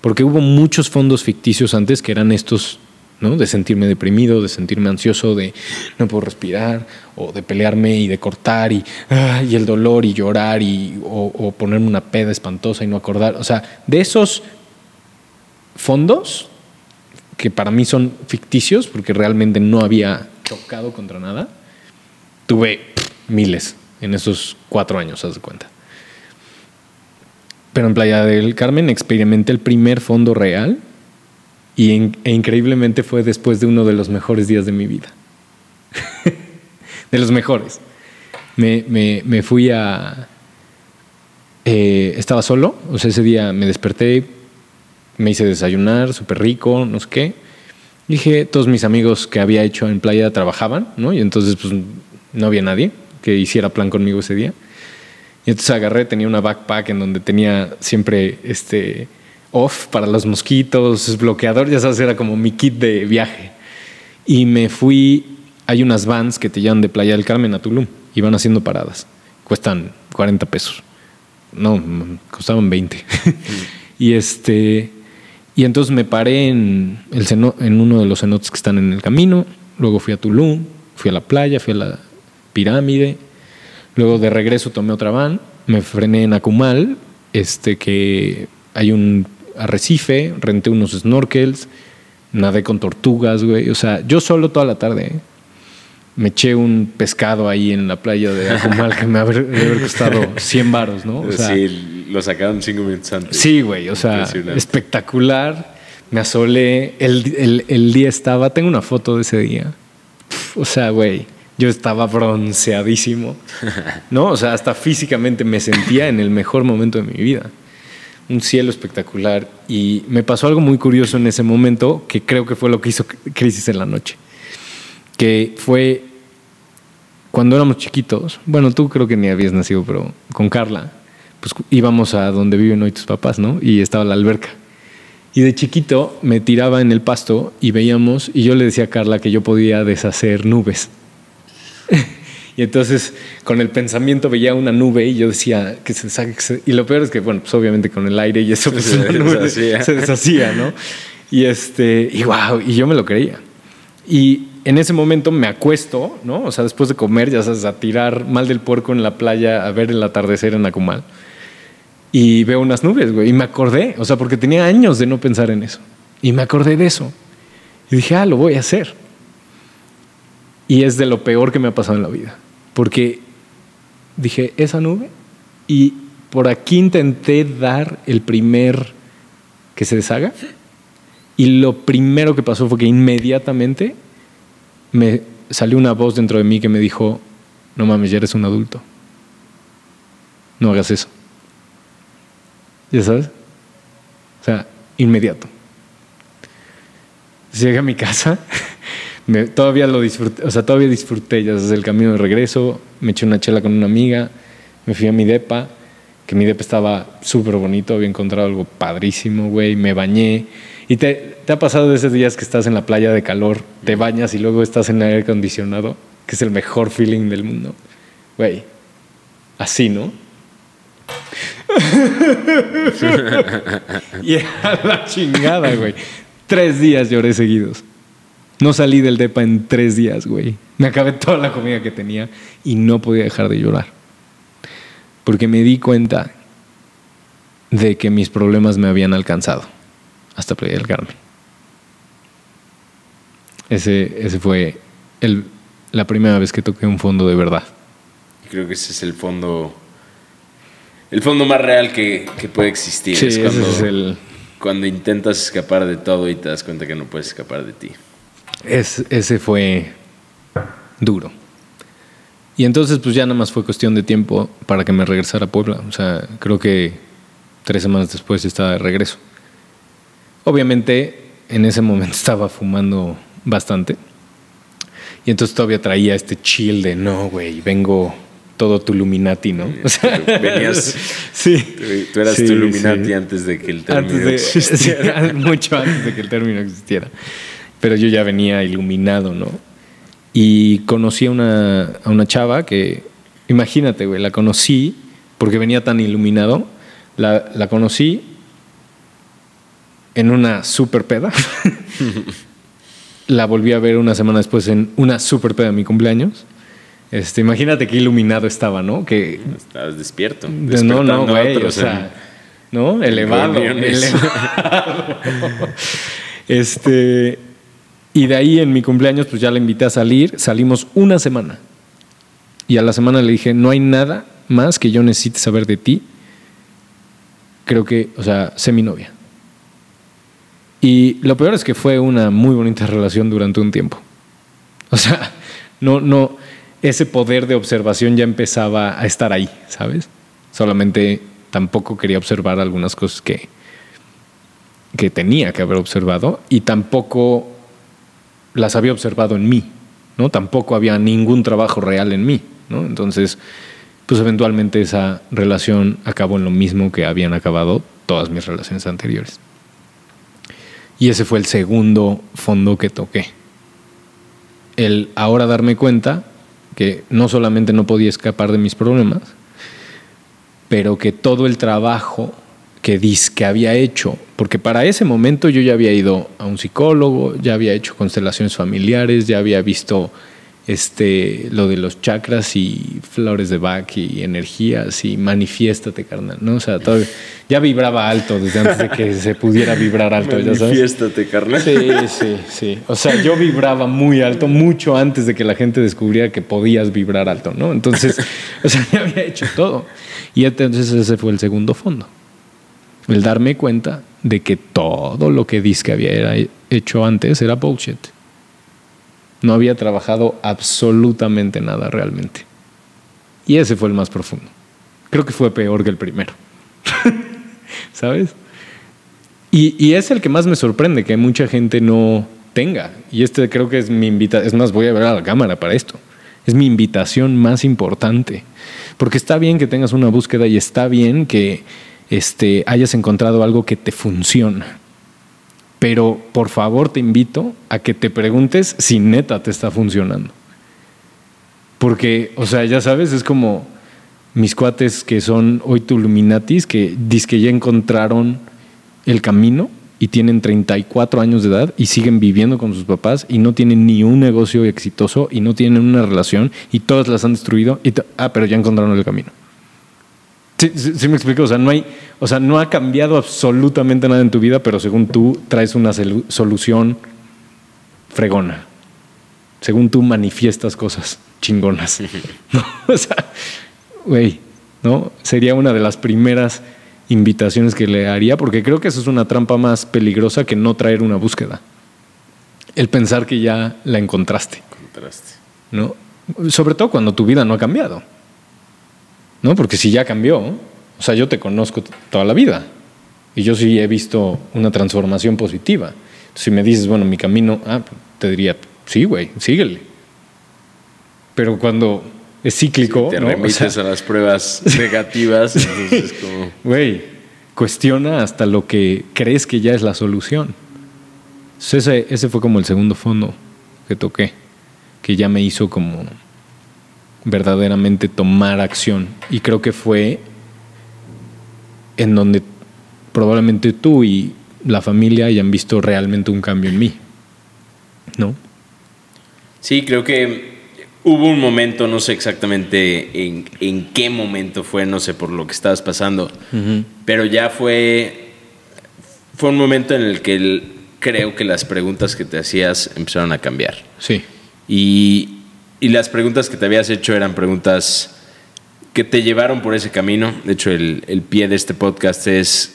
Porque hubo muchos fondos ficticios antes que eran estos, ¿no? De sentirme deprimido, de sentirme ansioso, de no puedo respirar, o de pelearme y de cortar, y, ah, y el dolor y llorar, y, o, ponerme una peda espantosa y no acordar. O sea, de esos fondos, que para mí son ficticios, porque realmente no había chocado contra nada, tuve miles en esos cuatro años, haz de cuenta. Pero en Playa del Carmen experimenté el primer fondo real y e increíblemente fue después de uno de los mejores días de mi vida. de los mejores. Me, me- me fui a... eh, estaba solo, o sea, ese día me desperté, me hice desayunar, súper rico, no sé qué. Dije, todos mis amigos que había hecho en playa trabajaban, ¿no? Y entonces, pues, no había nadie que hiciera plan conmigo ese día. Y entonces agarré, tenía una backpack en donde tenía siempre este off para los mosquitos, bloqueador, ya sabes, era como mi kit de viaje. Y me fui, hay unas vans que te llevan de Playa del Carmen a Tulum y van haciendo paradas. Cuestan 40 pesos. No, mm, costaban 20. y este y entonces me paré en, el ceno- en uno de los cenotes que están en el camino, luego fui a Tulum, fui a la playa, fui a la pirámide, Luego de regreso tomé otra van, me frené en Akumal, este que hay un arrecife, renté unos snorkels, nadé con tortugas, güey. O sea, yo solo toda la tarde. ¿eh? Me eché un pescado ahí en la playa de Akumal que me haber, debe haber costado 100 varos, ¿no? O sea, sí, lo sacaron cinco minutos antes. Sí, güey, o sea, espectacular. Me asolé. El, el- el día estaba, tengo una foto de ese día. O sea, güey, yo estaba bronceadísimo. ¿No? O sea, hasta físicamente me sentía en el mejor momento de mi vida. Un cielo espectacular. Y me pasó algo muy curioso en ese momento, que creo que fue lo que hizo Crisis en la Noche. Que fue cuando éramos chiquitos, bueno, tú creo que ni habías nacido, pero con Carla, pues íbamos a donde viven hoy tus papás, ¿no? Y estaba la alberca. Y de chiquito me tiraba en el pasto y veíamos, y yo le decía a Carla que yo podía deshacer nubes. y entonces con el pensamiento veía una nube y yo decía que se deshaga, que se- Y lo peor es que, bueno, pues obviamente con el aire y eso, pues Se la nube deshacía. se deshacía, ¿no? Y este, y wow, y yo me lo creía. Y en ese momento me acuesto, ¿no? O sea, después de comer, ya sabes, a tirar mal del puerco en la playa, a ver el atardecer en Acumal. Y veo unas nubes, güey. Y me acordé, o sea, porque tenía años de no pensar en eso. Y me acordé de eso. Y dije, ah, lo voy a hacer. Y es de lo peor que me ha pasado en la vida. Porque dije, esa nube. Y por aquí intenté dar el primer que se deshaga. Y lo primero que pasó fue que inmediatamente me salió una voz dentro de mí que me dijo, no mames, ya eres un adulto. No hagas eso. ¿Ya sabes? O sea, inmediato. Llegué a mi casa, me- todavía lo disfruté, o sea, todavía disfruté ya desde el camino de regreso, me eché una chela con una amiga, me fui a mi depa, que mi depa estaba súper bonito, había encontrado algo padrísimo, güey, me bañé. ¿Y te, te ha pasado de esos días que estás en la playa de calor, te bañas y luego estás en aire acondicionado, que es el mejor feeling del mundo? Güey, así, ¿no? y a la chingada, güey. Tres días lloré seguidos. No salí del depa en tres días, güey. Me acabé toda la comida que tenía y no podía dejar de llorar. Porque me di cuenta de que mis problemas me habían alcanzado hasta Carmen. Ese, ese fue el- la primera vez que toqué un fondo de verdad. Creo que ese es el fondo. El fondo más real que, que puede existir. Sí, es ese cuando, es el- cuando intentas escapar de todo y te das cuenta que no puedes escapar de ti. Es- ese fue duro. Y entonces pues ya nada más fue cuestión de tiempo para que me regresara a Puebla. O sea, creo que tres semanas después estaba de regreso. Obviamente en ese momento estaba fumando bastante. Y entonces todavía traía este chill de no, güey, vengo todo tu Illuminati, ¿no? O sea, Venías- sí. Tú, eras Sí, tu Illuminati sí. antes de que el término Antes de, existiera. sí, mucho antes de que el término existiera. Pero yo ya venía iluminado, ¿no? Y conocí a una, a una chava que, imagínate, güey, la conocí porque venía tan iluminado. La, la conocí en una super peda. la volví a ver una semana después en una super peda de mi cumpleaños. Este, imagínate qué iluminado estaba, ¿no? Que Estabas despierto. de- no, no, güey, o sea, ¿no? Elevado, elevado. Este, y de ahí en mi cumpleaños, pues ya la invité a salir, salimos una semana. Y a la semana le dije, no hay nada más que yo necesite saber de ti. Creo que, o sea, sé mi novia. Y lo peor es que fue una muy bonita relación durante un tiempo. O sea, no, no, ese poder de observación ya empezaba a estar ahí, ¿sabes? Solamente tampoco quería observar algunas cosas que, que tenía que haber observado y tampoco las había observado en mí, ¿no? Tampoco había ningún trabajo real en mí, ¿no? Entonces, pues eventualmente esa relación acabó en lo mismo que habían acabado todas mis relaciones anteriores. Y ese fue el segundo fondo que toqué. El ahora darme cuenta que no solamente no podía escapar de mis problemas, pero que todo el trabajo que, dis, que había hecho, porque para ese momento yo ya había ido a un psicólogo, ya había hecho constelaciones familiares, ya había visto este, lo de los chakras y flores de Bach y energías y manifiéstate, carnal, ¿no? O sea, todo, ya vibraba alto desde antes de que se pudiera vibrar alto, ¿ya sabes? Manifiéstate, carnal. Sí, sí, sí. O sea, yo vibraba muy alto mucho antes de que la gente descubriera que podías vibrar alto, ¿no? Entonces, o sea, ya había hecho todo. Y entonces ese fue el segundo fondo. El darme cuenta de que todo lo que que había hecho antes era bullshit. No había trabajado absolutamente nada realmente. Y ese fue el más profundo. Creo que fue peor que el primero. ¿Sabes? Y, y, es el que más me sorprende que mucha gente no tenga. Y este creo que es mi invitación. Es más, voy a ver a la cámara para esto. Es mi invitación más importante. Porque está bien que tengas una búsqueda y está bien que este, hayas encontrado algo que te funciona. Pero por favor te invito a que te preguntes si neta te está funcionando. Porque, o sea, ya sabes, es como mis cuates que son hoy Tuluminatis, que dicen que ya encontraron el camino y tienen 34 años de edad y siguen viviendo con sus papás y no tienen ni un negocio exitoso y no tienen una relación y todas las han destruido. Y ah, pero ya encontraron el camino. Sí, sí, me explico, o sea, no hay, o sea, no ha cambiado absolutamente nada en tu vida, pero según tú traes una solución fregona. Según tú manifiestas cosas chingonas. O sea, güey, ¿no? Sería una de las primeras invitaciones que le haría, porque creo que eso es una trampa más peligrosa que no traer una búsqueda. El pensar que ya la encontraste. Encontraste. ¿No? Sobre todo cuando tu vida no ha cambiado. ¿No? Porque si ya cambió, o sea, yo te conozco toda la vida y yo sí he visto una transformación positiva. si me dices, bueno, mi camino, ah, te diría, sí, güey, síguele. Pero cuando es cíclico, te ¿no? remites a las pruebas negativas, entonces como... Güey, cuestiona hasta lo que crees que ya es la solución. ese, ese fue como el segundo fondo que toqué, que ya me hizo como verdaderamente tomar acción. Y creo que fue en donde probablemente tú y la familia hayan visto realmente un cambio en mí. ¿No? Sí, creo que hubo un momento, no sé exactamente en, en qué momento fue, no sé por lo que estabas pasando, pero ya fue, fue un momento en el que creo que las preguntas que te hacías empezaron a cambiar. Sí. Y, y las preguntas que te habías hecho eran preguntas que te llevaron por ese camino. De hecho, el, el pie de este podcast es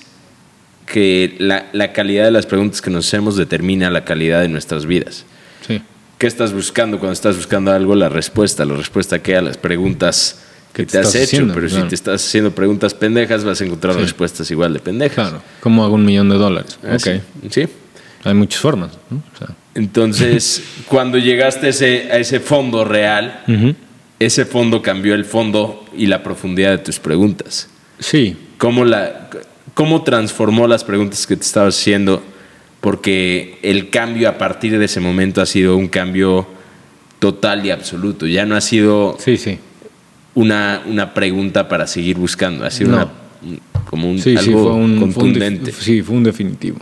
que la, la, calidad de las preguntas que nos hacemos determina la calidad de nuestras vidas. Sí. ¿Qué estás buscando cuando estás buscando algo? La respuesta. La respuesta que a las preguntas que te, te has hecho. Haciendo, pero claro. si te estás haciendo preguntas pendejas, vas a encontrar Sí. respuestas igual de pendejas. Claro. ¿Cómo hago un millón de dólares? Ah, ok. sí. sí. Hay muchas formas. ¿no? O sea, Entonces, cuando llegaste a ese, a ese fondo real, ujú. ese fondo cambió el fondo y la profundidad de tus preguntas. Sí. ¿Cómo, la, ¿Cómo transformó las preguntas que te estabas haciendo? Porque el cambio a partir de ese momento ha sido un cambio total y absoluto. Ya no ha sido Sí, sí. una, una pregunta para seguir buscando, ha sido No. una, un- como un, Sí, algo fue un, fue un contundente. sí, fue un definitivo.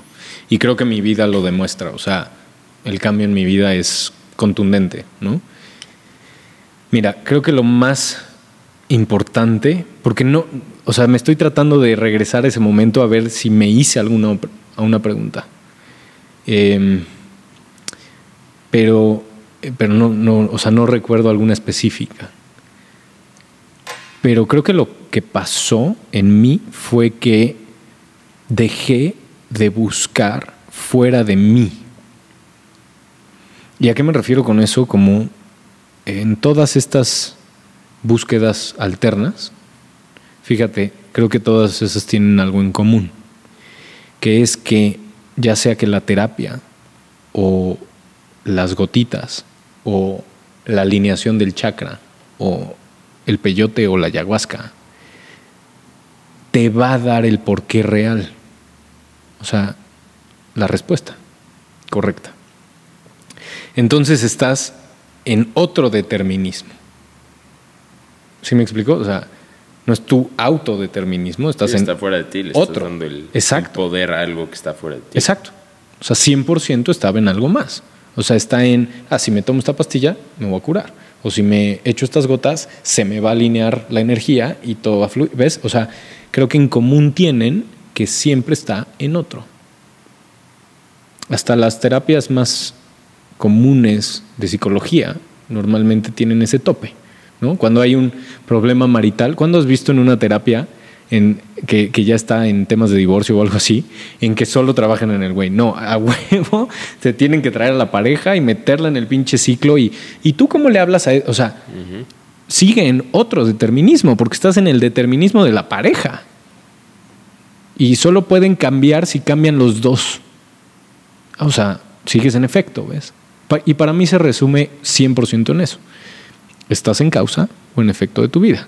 Y creo que mi vida lo demuestra. O sea, el cambio en mi vida es contundente, ¿no? Mira, creo que lo más importante, porque no, o sea, me estoy tratando de regresar a ese momento a ver si me hice alguna a una pregunta. Em, pero pero no, no, o sea, no recuerdo alguna específica. Pero creo que lo que pasó en mí fue que dejé de buscar fuera de mí. ¿Y a qué me refiero con eso? Como en todas estas búsquedas alternas, fíjate, creo que todas esas tienen algo en común, que es que ya sea que la terapia o las gotitas o la alineación del chakra o el peyote o la ayahuasca te va a dar el porqué real. O sea, la respuesta correcta. Entonces estás en otro determinismo. ¿Sí me explico? O sea, no es tu autodeterminismo, estás está en fuera de ti, le otro. estás dando el, Exacto. el poder a algo que está fuera de ti. Exacto. O sea, 100% estaba en algo más. O sea, está en, ah, si me tomo esta pastilla, me voy a curar. O si me echo estas gotas, se me va a alinear la energía y todo va a fluir. ¿Ves? O sea, creo que en común tienen que siempre está en otro. Hasta las terapias más comunes de psicología normalmente tienen ese tope. ¿no? Cuando hay un problema marital, ¿cuándo has visto en una terapia en, que, que ya está en temas de divorcio o algo así, en que solo trabajan en el güey? No, a huevo te tienen que traer a la pareja y meterla en el pinche ciclo. ¿Y, y tú cómo le hablas a él? O sea, sigue en otro determinismo, porque estás en el determinismo de la pareja. Y solo pueden cambiar si cambian los dos. O sea, sigues en efecto, ¿ves? Y para mí se resume 100% en eso. ¿Estás en causa o en efecto de tu vida?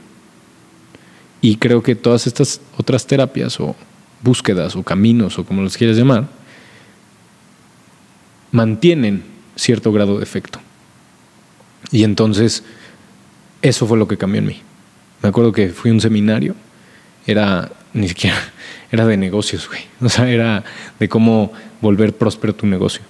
Y creo que todas estas otras terapias o búsquedas o caminos o como los quieras llamar, mantienen cierto grado de efecto. Y entonces, eso fue lo que cambió en mí. Me acuerdo que fui a un seminario, era ni siquiera, era de negocios, güey. O sea, era de cómo volver próspero tu negocio.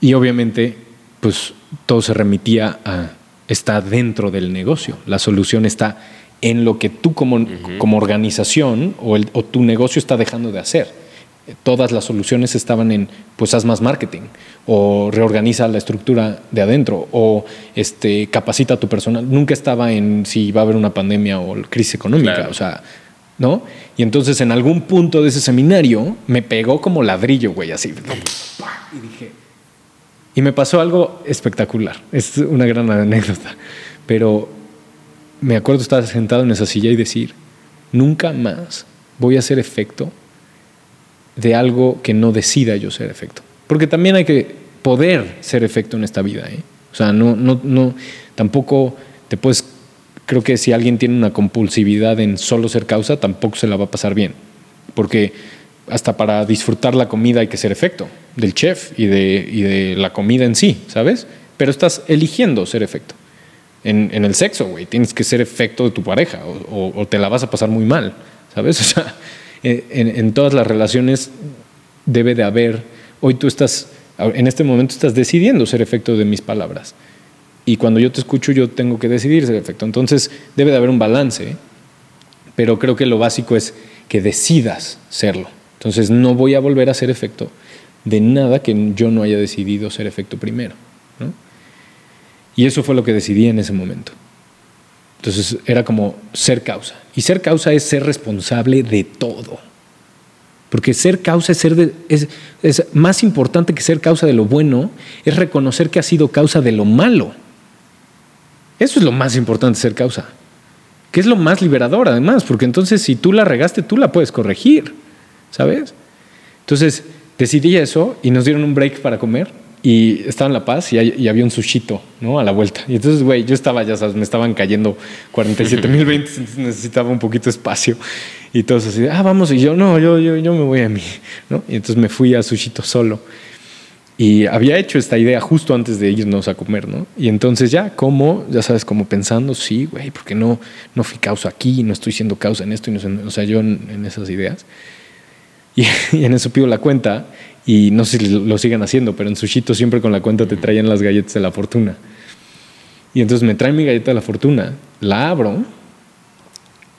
Y obviamente, pues todo se remitía a, está dentro del negocio. La solución está en lo que tú como, como organización o, el- o tu negocio está dejando de hacer. Todas las soluciones estaban en, pues haz más marketing, o reorganiza la estructura de adentro, o este, capacita a tu personal. Nunca estaba en si va a haber una pandemia o crisis económica. Claro. O sea, ¿no? Y entonces en algún punto de ese seminario me pegó como ladrillo, güey, así. Y dije, y me pasó algo espectacular. Es una gran anécdota. Pero me acuerdo estar sentado en esa silla y decir, nunca más voy a hacer efecto de algo que no decida yo ser efecto. Porque también hay que poder ser efecto en esta vida. ¿eh? O sea, no, no, no, tampoco te puedes, creo que si alguien tiene una compulsividad en solo ser causa, tampoco se la va a pasar bien. Porque hasta para disfrutar la comida hay que ser efecto del chef y de, y de la comida en sí, ¿sabes? Pero estás eligiendo ser efecto. En, en el sexo, güey, tienes que ser efecto de tu pareja o, te la vas a pasar muy mal, ¿sabes? O sea, en, en todas las relaciones debe de haber, hoy tú estás, en este momento estás decidiendo ser efecto de mis palabras. Y cuando yo te escucho, yo tengo que decidir ser efecto. Entonces, debe de haber un balance, pero creo que lo básico es que decidas serlo. Entonces, no voy a volver a ser efecto de nada que yo no haya decidido ser efecto primero. ¿no? Y eso fue lo que decidí en ese momento. Entonces, era como ser causa. Y ser causa es ser responsable de todo. Porque ser causa es ser de- es, es más importante que ser causa de lo bueno, es reconocer que has sido causa de lo malo. Eso es lo más importante, ser causa. Que es lo más liberador, además, porque entonces si tú la regaste, tú la puedes corregir, ¿sabes? Entonces decidí eso y nos dieron un break para comer y estaba en La Paz y, hay- y había un sushito, ¿no? A la vuelta. Y entonces, güey, yo estaba, ya sabes, me estaban cayendo 47 mil 20, entonces necesitaba un poquito de espacio. Y todos así, ah, vamos, y yo, no, yo, yo, yo me voy a mí, ¿no? Y entonces me fui a sushito solo. Y había hecho esta idea justo antes de irnos a comer, ¿no? Y entonces ya, como, ya sabes, como pensando, sí, güey, porque no, no fui causa aquí, no estoy siendo causa en esto, y no o sea, yo en, en esas ideas. Y, y en eso pido la cuenta, y no sé si lo sigan haciendo, pero en Sushito siempre con la cuenta te traían las galletas de la fortuna. Y entonces me traen mi galleta de la fortuna, la abro,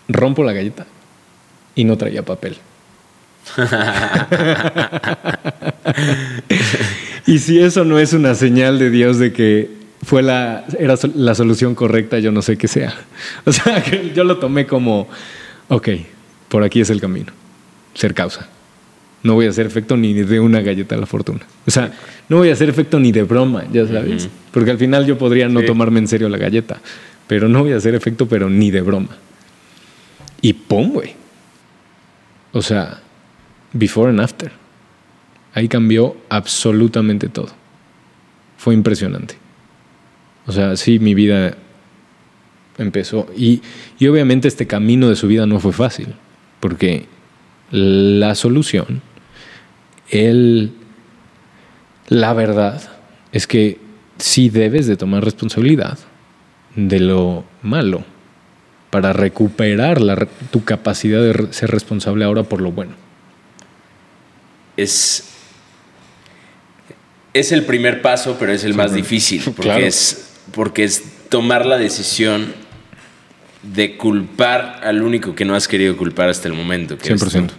rompo la galleta y no traía papel. y si eso no es una señal de Dios de que fue la, era la solución correcta, yo no sé qué sea. O sea, que yo lo tomé como, ok, por aquí es el camino, ser causa. No voy a hacer efecto ni de una galleta de la fortuna. O sea, no voy a hacer efecto ni de broma, ya sabes. Porque al final yo podría no Sí. tomarme en serio la galleta, pero no voy a hacer efecto, pero ni de broma. Y pum, güey. O sea, before and after. Ahí cambió absolutamente todo. Fue impresionante. O sea, sí, mi vida empezó. Y, y obviamente este camino de su vida no fue fácil, porque la solución, el, la verdad, es que sí debes de tomar responsabilidad de lo malo para recuperar la tu capacidad de ser responsable ahora por lo bueno. Es. Es el primer paso, pero es el más bueno. difícil. Porque, Claro. es, porque es tomar la decisión de culpar al único que no has querido culpar hasta el momento. que eres tú. 100%.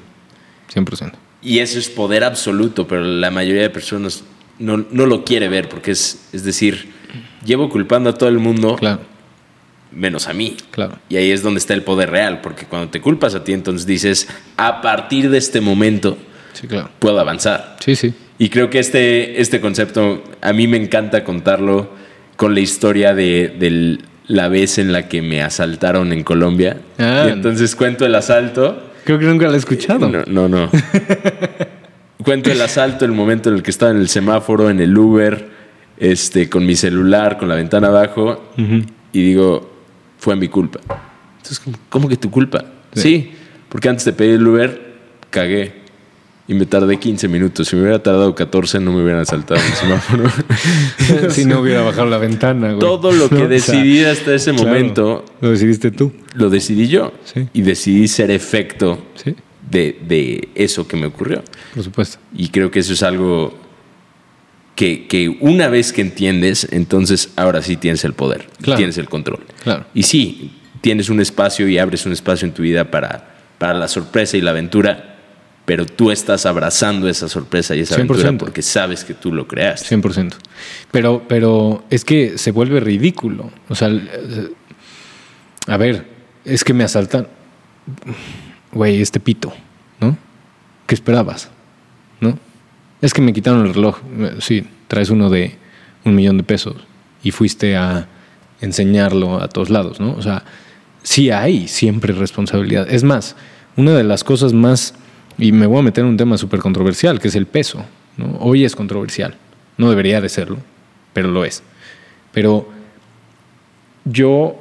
100%. Y eso es poder absoluto, pero la mayoría de personas no, no lo quiere ver, porque es, es decir, llevo culpando a todo el mundo Claro, menos a mí. claro. Y ahí es donde está el poder real, porque cuando te culpas a ti, entonces dices, a partir de este momento Sí, claro. puedo avanzar. Sí, sí. Y creo que este, este concepto, a mí me encanta contarlo con la historia de, de la vez en la que me asaltaron en Colombia. Ah. Y entonces cuento el asalto. Creo que nunca lo he escuchado. No, no, no. Cuento el asalto, el momento en el que estaba en el semáforo, en el Uber, este, con mi celular, con la ventana abajo, y digo, fue mi culpa. Entonces, ¿cómo, cómo que tu culpa? Sí. porque antes de pedir el Uber, cagué. Y me tardé 15 minutos. Si me hubiera tardado 14, no me hubieran asaltado en el semáforo. si no hubiera bajado la ventana, güey. Todo lo que decidí hasta ese claro, momento, Lo decidiste tú. lo decidí yo. Sí. Y decidí ser efecto Sí, de, de eso que me ocurrió. por supuesto. Y creo que eso es algo que, que una vez que entiendes, entonces ahora sí tienes el poder, Claro. tienes el control. Claro. Y sí, tienes un espacio y abres un espacio en tu vida para, para la sorpresa y la aventura, pero tú estás abrazando esa sorpresa y esa aventura 100%. porque sabes que tú lo creaste. 100%. Pero, pero es que se vuelve ridículo. O sea, a ver, es que me asaltan. Güey, este pito, ¿no? ¿Qué esperabas? ¿No? Es que me quitaron el reloj. Sí, traes uno de un millón de pesos y fuiste a enseñarlo a todos lados, ¿no? O sea, sí hay siempre responsabilidad. Es más, una de las cosas más, y me voy a meter en un tema súper controversial, que es el peso. ¿no? Hoy es controversial. No debería de serlo, pero lo es. Pero yo,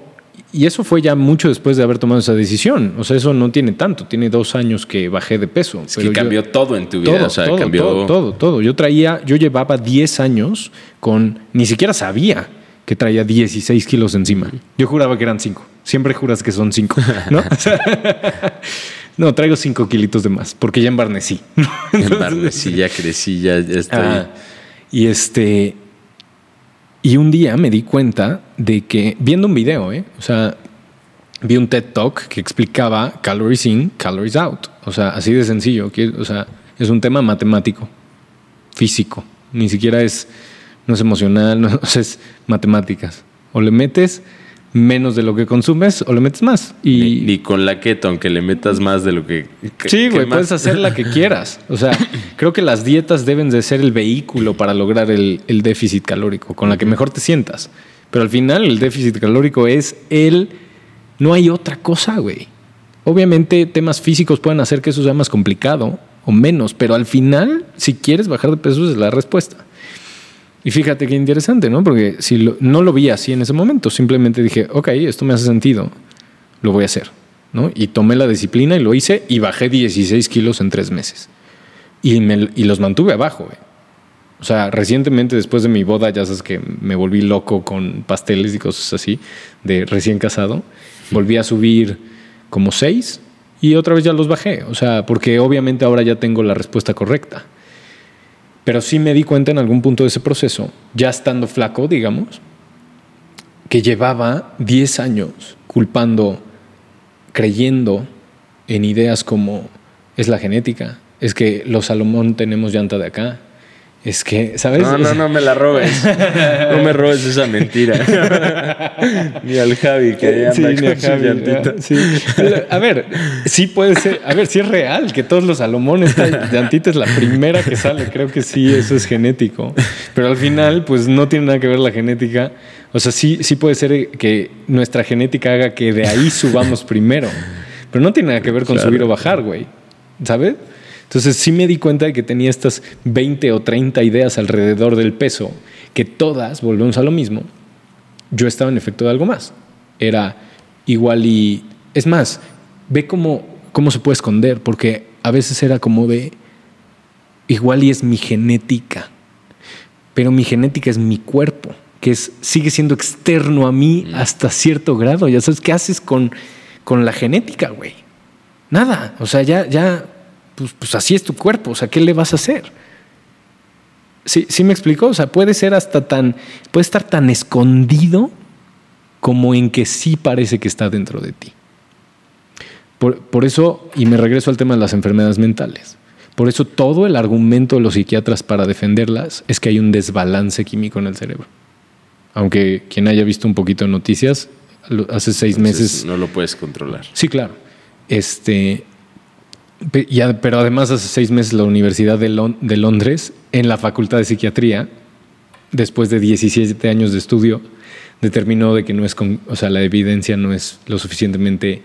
y eso fue ya mucho después de haber tomado esa decisión. O sea, eso no tiene tanto, tiene dos años que bajé de peso. Es pero que yo- cambió todo en tu vida. todo, o sea, todo, cambió. todo, todo, todo. Yo traía, yo llevaba 10 años con, ni siquiera sabía que traía 16 kilos encima. Yo juraba que eran 5. Siempre juras que son 5, ¿no? No, traigo 5 kilitos de más, porque ya embarnecí. Embarnecí, ya crecí, ya, ya estoy. Ah, y este. Y un día me di cuenta de que, viendo un video, ¿eh? O sea, vi un TED Talk que explicaba calories in, calories out. O sea, así de sencillo. que- o sea, es un tema matemático, físico. Ni siquiera es, no es emocional, no, es matemáticas. O le metes menos de lo que consumes o le metes más. Y, Ni, con la keto, aunque le metas más de lo que. que- Sí, güey, puedes hacer la que quieras. O sea, creo que las dietas deben de ser el vehículo para lograr el, el déficit calórico, con la que mejor te sientas. Pero al final el déficit calórico es el... No hay otra cosa, güey. Obviamente temas físicos pueden hacer que eso sea más complicado o menos, pero al final, si quieres bajar de peso, es la respuesta. Y fíjate qué interesante, ¿no? Porque si lo- no lo vi así en ese momento, simplemente dije, ok, esto me hace sentido, lo voy a hacer, ¿no? Y tomé la disciplina y lo hice y bajé 16 kilos en tres meses. Y, me- y los mantuve abajo, güey. O sea, recientemente después de mi boda, ya sabes que me volví loco con pasteles y cosas así, de recién casado, volví a subir como seis y otra vez ya los bajé. O sea, porque obviamente ahora ya tengo la respuesta correcta. Pero sí me di cuenta en algún punto de ese proceso, ya estando flaco, digamos, que llevaba 10 años culpando, creyendo en ideas como es la genética, es que los Salomón tenemos llanta de acá, Es que, ¿sabes? No, no, no me la robes. No me robes esa mentira. ni al Javi que anda Sí, ni a su Javi, llantita. ah, sí. A ver, sí puede ser. A ver, sí es real que todos los Salomón, esta llantita es la primera que sale. Creo que sí, eso es genético. Pero al final, pues no tiene nada que ver la genética. O sea, sí, sí puede ser que nuestra genética haga que de ahí subamos primero. Pero no tiene nada que ver con Claro. subir o bajar, güey. ¿Sabes? Entonces sí me di cuenta de que tenía estas 20 o 30 ideas alrededor del peso, que todas, volvemos a lo mismo, yo estaba en efecto de algo más. Era igual y... Es más, ve cómo, cómo se puede esconder, porque a veces era como de... Igual y es mi genética, pero mi genética es mi cuerpo, que es, sigue siendo externo a mí hasta cierto grado. Ya sabes, ¿qué haces con, con la genética, güey? Nada, o sea, ya, ya, pues, pues así es tu cuerpo, o sea, ¿qué le vas a hacer? Sí, sí me explicó, o sea, puede ser hasta tan, puede estar tan escondido como en que sí parece que está dentro de ti. Por, por eso, y me regreso al tema de las enfermedades mentales, por eso todo el argumento de los psiquiatras para defenderlas es que hay un desbalance químico en el cerebro. Aunque quien haya visto un poquito de noticias, hace seis Entonces, meses no lo puedes controlar. Sí, claro. Este, pero además hace seis meses la Universidad de, Lon- de Londres, en la Facultad de Psiquiatría, después de 17 años de estudio, determinó de que no es, con- o sea, la evidencia no es lo suficientemente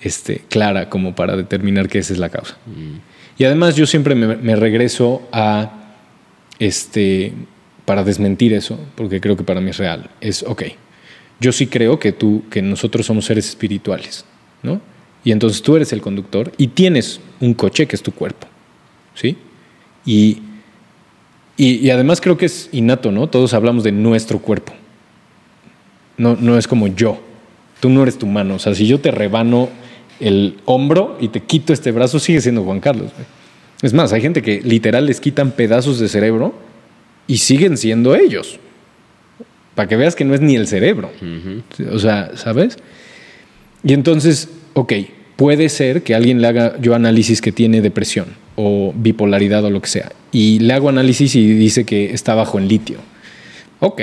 este, clara como para determinar que esa es la causa. Y además yo siempre me, me regreso a, este, para desmentir eso, porque creo que para mí es real, es, ok, yo sí creo que tú, que nosotros somos seres espirituales, ¿no? Y entonces tú eres el conductor y tienes un coche que es tu cuerpo, ¿sí? Y, y, y además creo que es innato, ¿no? Todos hablamos de nuestro cuerpo. No, no es como yo. Tú no eres tu mano. O sea, si yo te rebano el hombro y te quito este brazo, sigue siendo Juan Carlos. güey. Es más, hay gente que literal les quitan pedazos de cerebro y siguen siendo ellos. Para que veas que no es ni el cerebro. O sea, ¿sabes? Y entonces, ok, puede ser que alguien le haga yo análisis que tiene depresión o bipolaridad o lo que sea. Y le hago análisis y dice que está bajo en litio. Ok,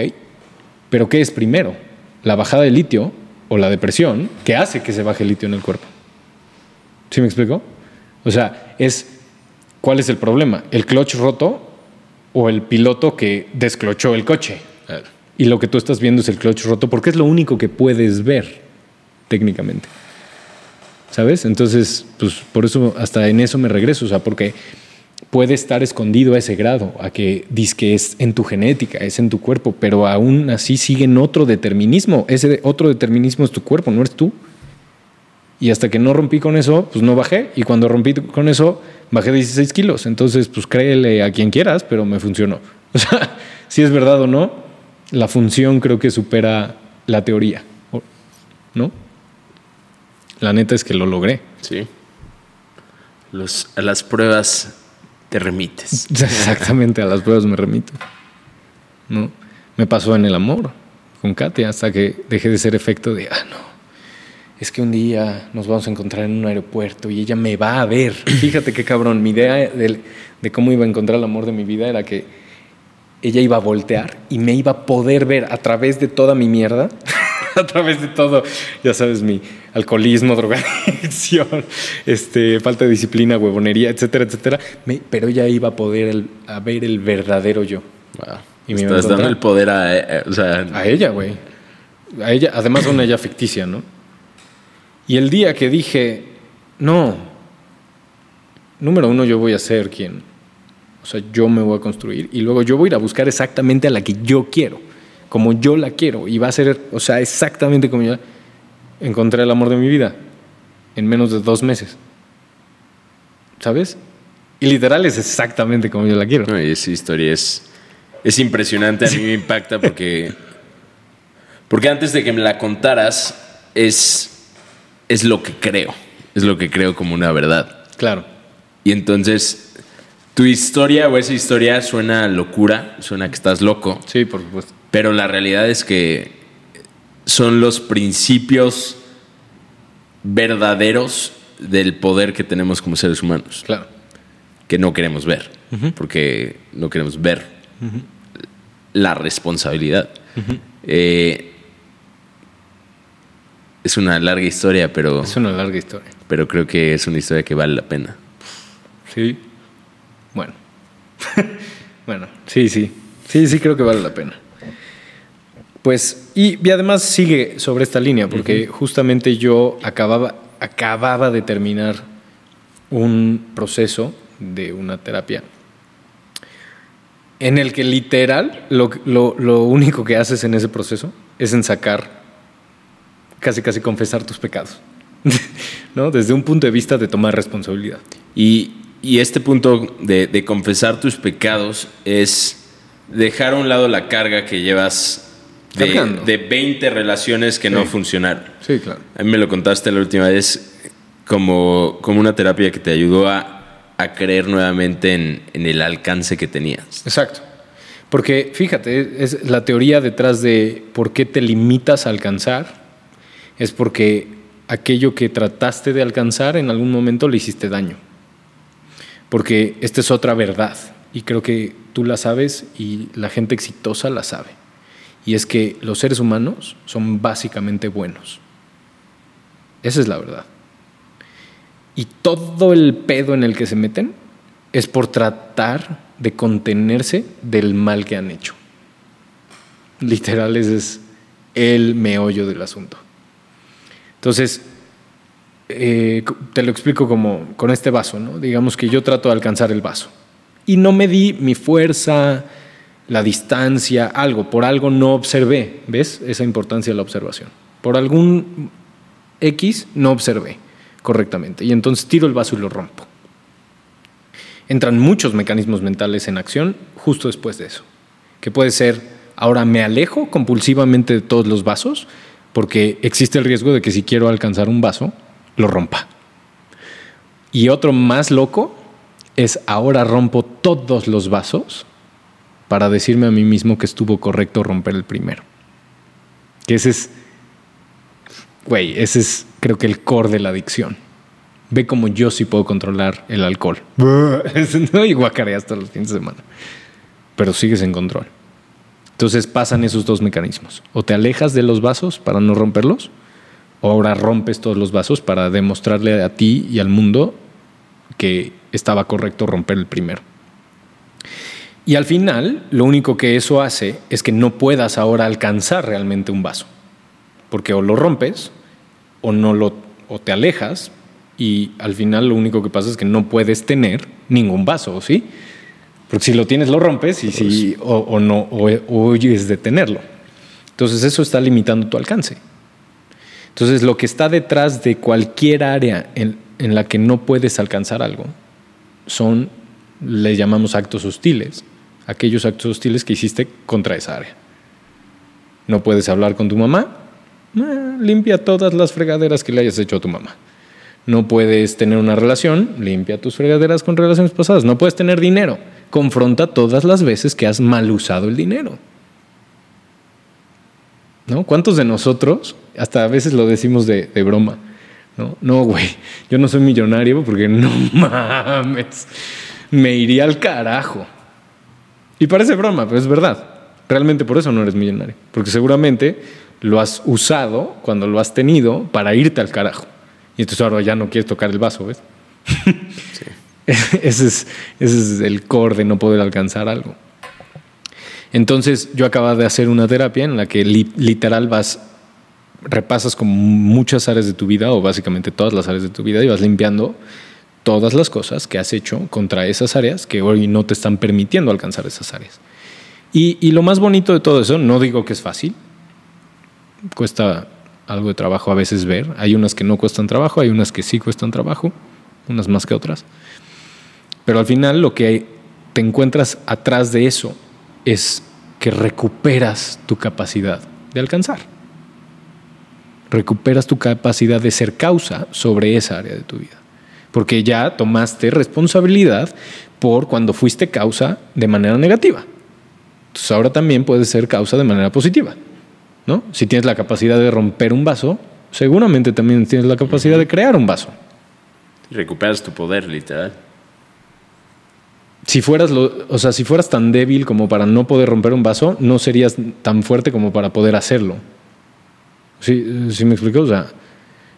pero ¿qué es primero? ¿La bajada de litio o la depresión que hace que se baje el litio en el cuerpo? ¿Sí me explico? O sea, es ¿cuál es el problema? ¿El clutch roto o el piloto que desclochó el coche? Y lo que tú estás viendo es el clutch roto porque es lo único que puedes ver técnicamente. ¿Sabes? Entonces, pues por eso hasta en eso me regreso, o sea, porque puede estar escondido a ese grado, a que dices que es en tu genética, es en tu cuerpo, pero aún así sigue en otro determinismo. Ese otro determinismo es tu cuerpo, no eres tú. Y hasta que no rompí con eso, pues no bajé. Y cuando rompí con eso, bajé 16 kilos. Entonces, pues créele a quien quieras, pero me funcionó. O sea, si es verdad o no, la función creo que supera la teoría. ¿No? La neta es que lo logré. Sí. Los, a las pruebas te remites. Exactamente, a las pruebas me remito. ¿No? Me pasó en el amor con Katia hasta que dejé de ser efecto de, ah, no, es que un día nos vamos a encontrar en un aeropuerto y ella me va a ver. Fíjate qué cabrón, mi idea de, de cómo iba a encontrar el amor de mi vida era que ella iba a voltear y me iba a poder ver a través de toda mi mierda, a través de todo, ya sabes, mi alcoholismo, drogadicción, este, falta de disciplina, huevonería, etcétera, etcétera. Me- pero ella iba a poder el- a ver el verdadero yo. Wow. Y me Estás dando el poder a, eh, o sea, A ella, güey. A ella, además una ella ficticia, ¿no? Y el día que dije, no, número uno, yo voy a ser quien, o sea, yo me voy a construir y luego yo voy a ir a buscar exactamente a la que yo quiero, como yo la quiero, y va a ser, o sea, exactamente como yo encontré el amor de mi vida en menos de dos meses. ¿Sabes? Y literal es exactamente como yo la quiero. No, esa historia es, es impresionante. A mí me impacta porque, porque antes de que me la contaras, es, es lo que creo. Es lo que creo como una verdad. Claro. Y entonces, tu historia o esa historia suena locura, suena que estás loco, Sí, por supuesto. pero la realidad es que son los principios verdaderos del poder que tenemos como seres humanos. Claro. que no queremos ver, porque no queremos ver la responsabilidad. Eh, es una larga historia, pero, Es una larga historia. pero creo que es una historia que vale la pena. Sí. Bueno. bueno, sí, sí. Sí, sí creo que vale la pena. Pues, y, y además sigue sobre esta línea, porque justamente yo acababa, acababa de terminar un proceso de una terapia en el que literal lo, lo- lo único que haces en ese proceso es ensacar, casi casi confesar tus pecados, ¿no? Desde un punto de vista de tomar responsabilidad. Y, y este punto de, de confesar tus pecados es dejar a un lado la carga que llevas de, de 20 relaciones que no funcionaron. Sí, claro. A mí me lo contaste la última vez como, como una terapia que te ayudó a, a creer nuevamente en, en el alcance que tenías. Exacto. Porque fíjate, es la teoría detrás de por qué te limitas a alcanzar, es porque aquello que trataste de alcanzar en algún momento le hiciste daño. Porque esta es otra verdad, y creo que tú la sabes y la gente exitosa la sabe. Y es que los seres humanos son básicamente buenos. Esa es la verdad. Y todo el pedo en el que se meten es por tratar de contenerse del mal que han hecho. Literal, ese es el meollo del asunto. Entonces, eh, te lo explico como con este vaso, ¿no? Digamos que yo trato de alcanzar el vaso y no medí mi fuerza, la distancia, algo, por algo no observé, ¿ves? Esa importancia de la observación. Por algún X no observé correctamente y entonces tiro el vaso y lo rompo. Entran muchos mecanismos mentales en acción justo después de eso, que puede ser, ahora me alejo compulsivamente de todos los vasos porque existe el riesgo de que si quiero alcanzar un vaso, lo rompa. Y otro más loco es ahora rompo todos los vasos para decirme a mí mismo que estuvo correcto romper el primero. Que ese es, güey, ese es creo que el core de la adicción. Ve como yo sí puedo controlar el alcohol. ¿no? Y todos los fines de semana. Pero sigues en control. Entonces pasan esos dos mecanismos. O te alejas de los vasos para no romperlos, o ahora rompes todos los vasos para demostrarle a ti y al mundo que estaba correcto romper el primero. Y al final, lo único que eso hace es que no puedas ahora alcanzar realmente un vaso. Porque o lo rompes, o, no lo, o te alejas, y al final lo único que pasa es que no puedes tener ningún vaso, ¿sí? Porque si lo tienes, lo rompes, y si, o, o no, o, o huyes de tenerlo. Entonces eso está limitando tu alcance. Entonces lo que está detrás de cualquier área en, la que no puedes alcanzar algo son, le llamamos actos hostiles, aquellos actos hostiles que hiciste contra esa área. No puedes hablar con tu mamá, eh, limpia todas las fregaderas que le hayas hecho a tu mamá. No puedes tener una relación, limpia tus fregaderas con relaciones pasadas. No puedes tener dinero, confronta todas las veces que has mal usado el dinero. ¿No? ¿Cuántos de nosotros, hasta a veces lo decimos de, de broma, no, no, güey, yo no soy millonario porque no mames, me iría al carajo. Y parece broma, pero es verdad. Realmente por eso no eres millonario, porque seguramente lo has usado cuando lo has tenido para irte al carajo. Y entonces ahora ya no quieres tocar el vaso, ¿ves? ese, es, ese es el core de no poder alcanzar algo. Entonces yo acababa de hacer una terapia en la que li literal vas, repasas como muchas áreas de tu vida o básicamente todas las áreas de tu vida y vas limpiando todas las cosas que has hecho contra esas áreas que hoy no te están permitiendo alcanzar esas áreas. Y, y lo más bonito de todo eso, no digo que es fácil, cuesta algo de trabajo a veces ver, hay unas que no cuestan trabajo, hay unas que sí cuestan trabajo, unas más que otras, pero al final lo que te encuentras atrás de eso es que recuperas tu capacidad de alcanzar. Recuperas tu capacidad de ser causa sobre esa área de tu vida. Porque ya tomaste responsabilidad por cuando fuiste causa de manera negativa. Entonces ahora también puedes ser causa de manera positiva. ¿no? Si tienes la capacidad de romper un vaso, seguramente también tienes la capacidad de crear un vaso. Recuperas tu poder, literal. si fueras, lo, o sea, si fueras tan débil como para no poder romper un vaso, no serías tan fuerte como para poder hacerlo. ¿Sí, sí me explico? O sea,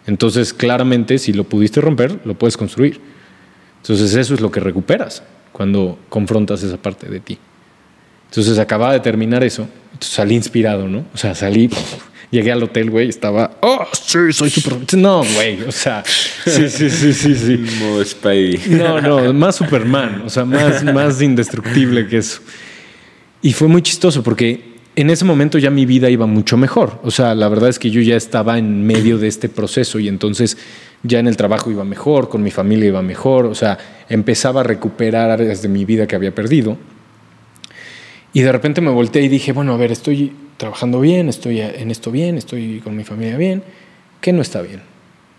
entonces claramente si lo pudiste romper, lo puedes construir. Entonces eso es lo que recuperas cuando confrontas esa parte de ti. Entonces acababa de terminar eso, salí inspirado, ¿no? O sea, salí, llegué al hotel, güey, estaba, oh, sí, soy súper... No, güey, o sea, sí, sí, sí, sí, sí. No, no, más Superman, o sea, más, más indestructible que eso. Y fue muy chistoso porque en ese momento ya mi vida iba mucho mejor. O sea, la verdad es que yo ya estaba en medio de este proceso y entonces ya en el trabajo iba mejor, con mi familia iba mejor, o sea, empezaba a recuperar áreas de mi vida que había perdido. Y de repente me volteé y dije, bueno, a ver, estoy trabajando bien, estoy en esto bien, estoy con mi familia bien, ¿qué no está bien?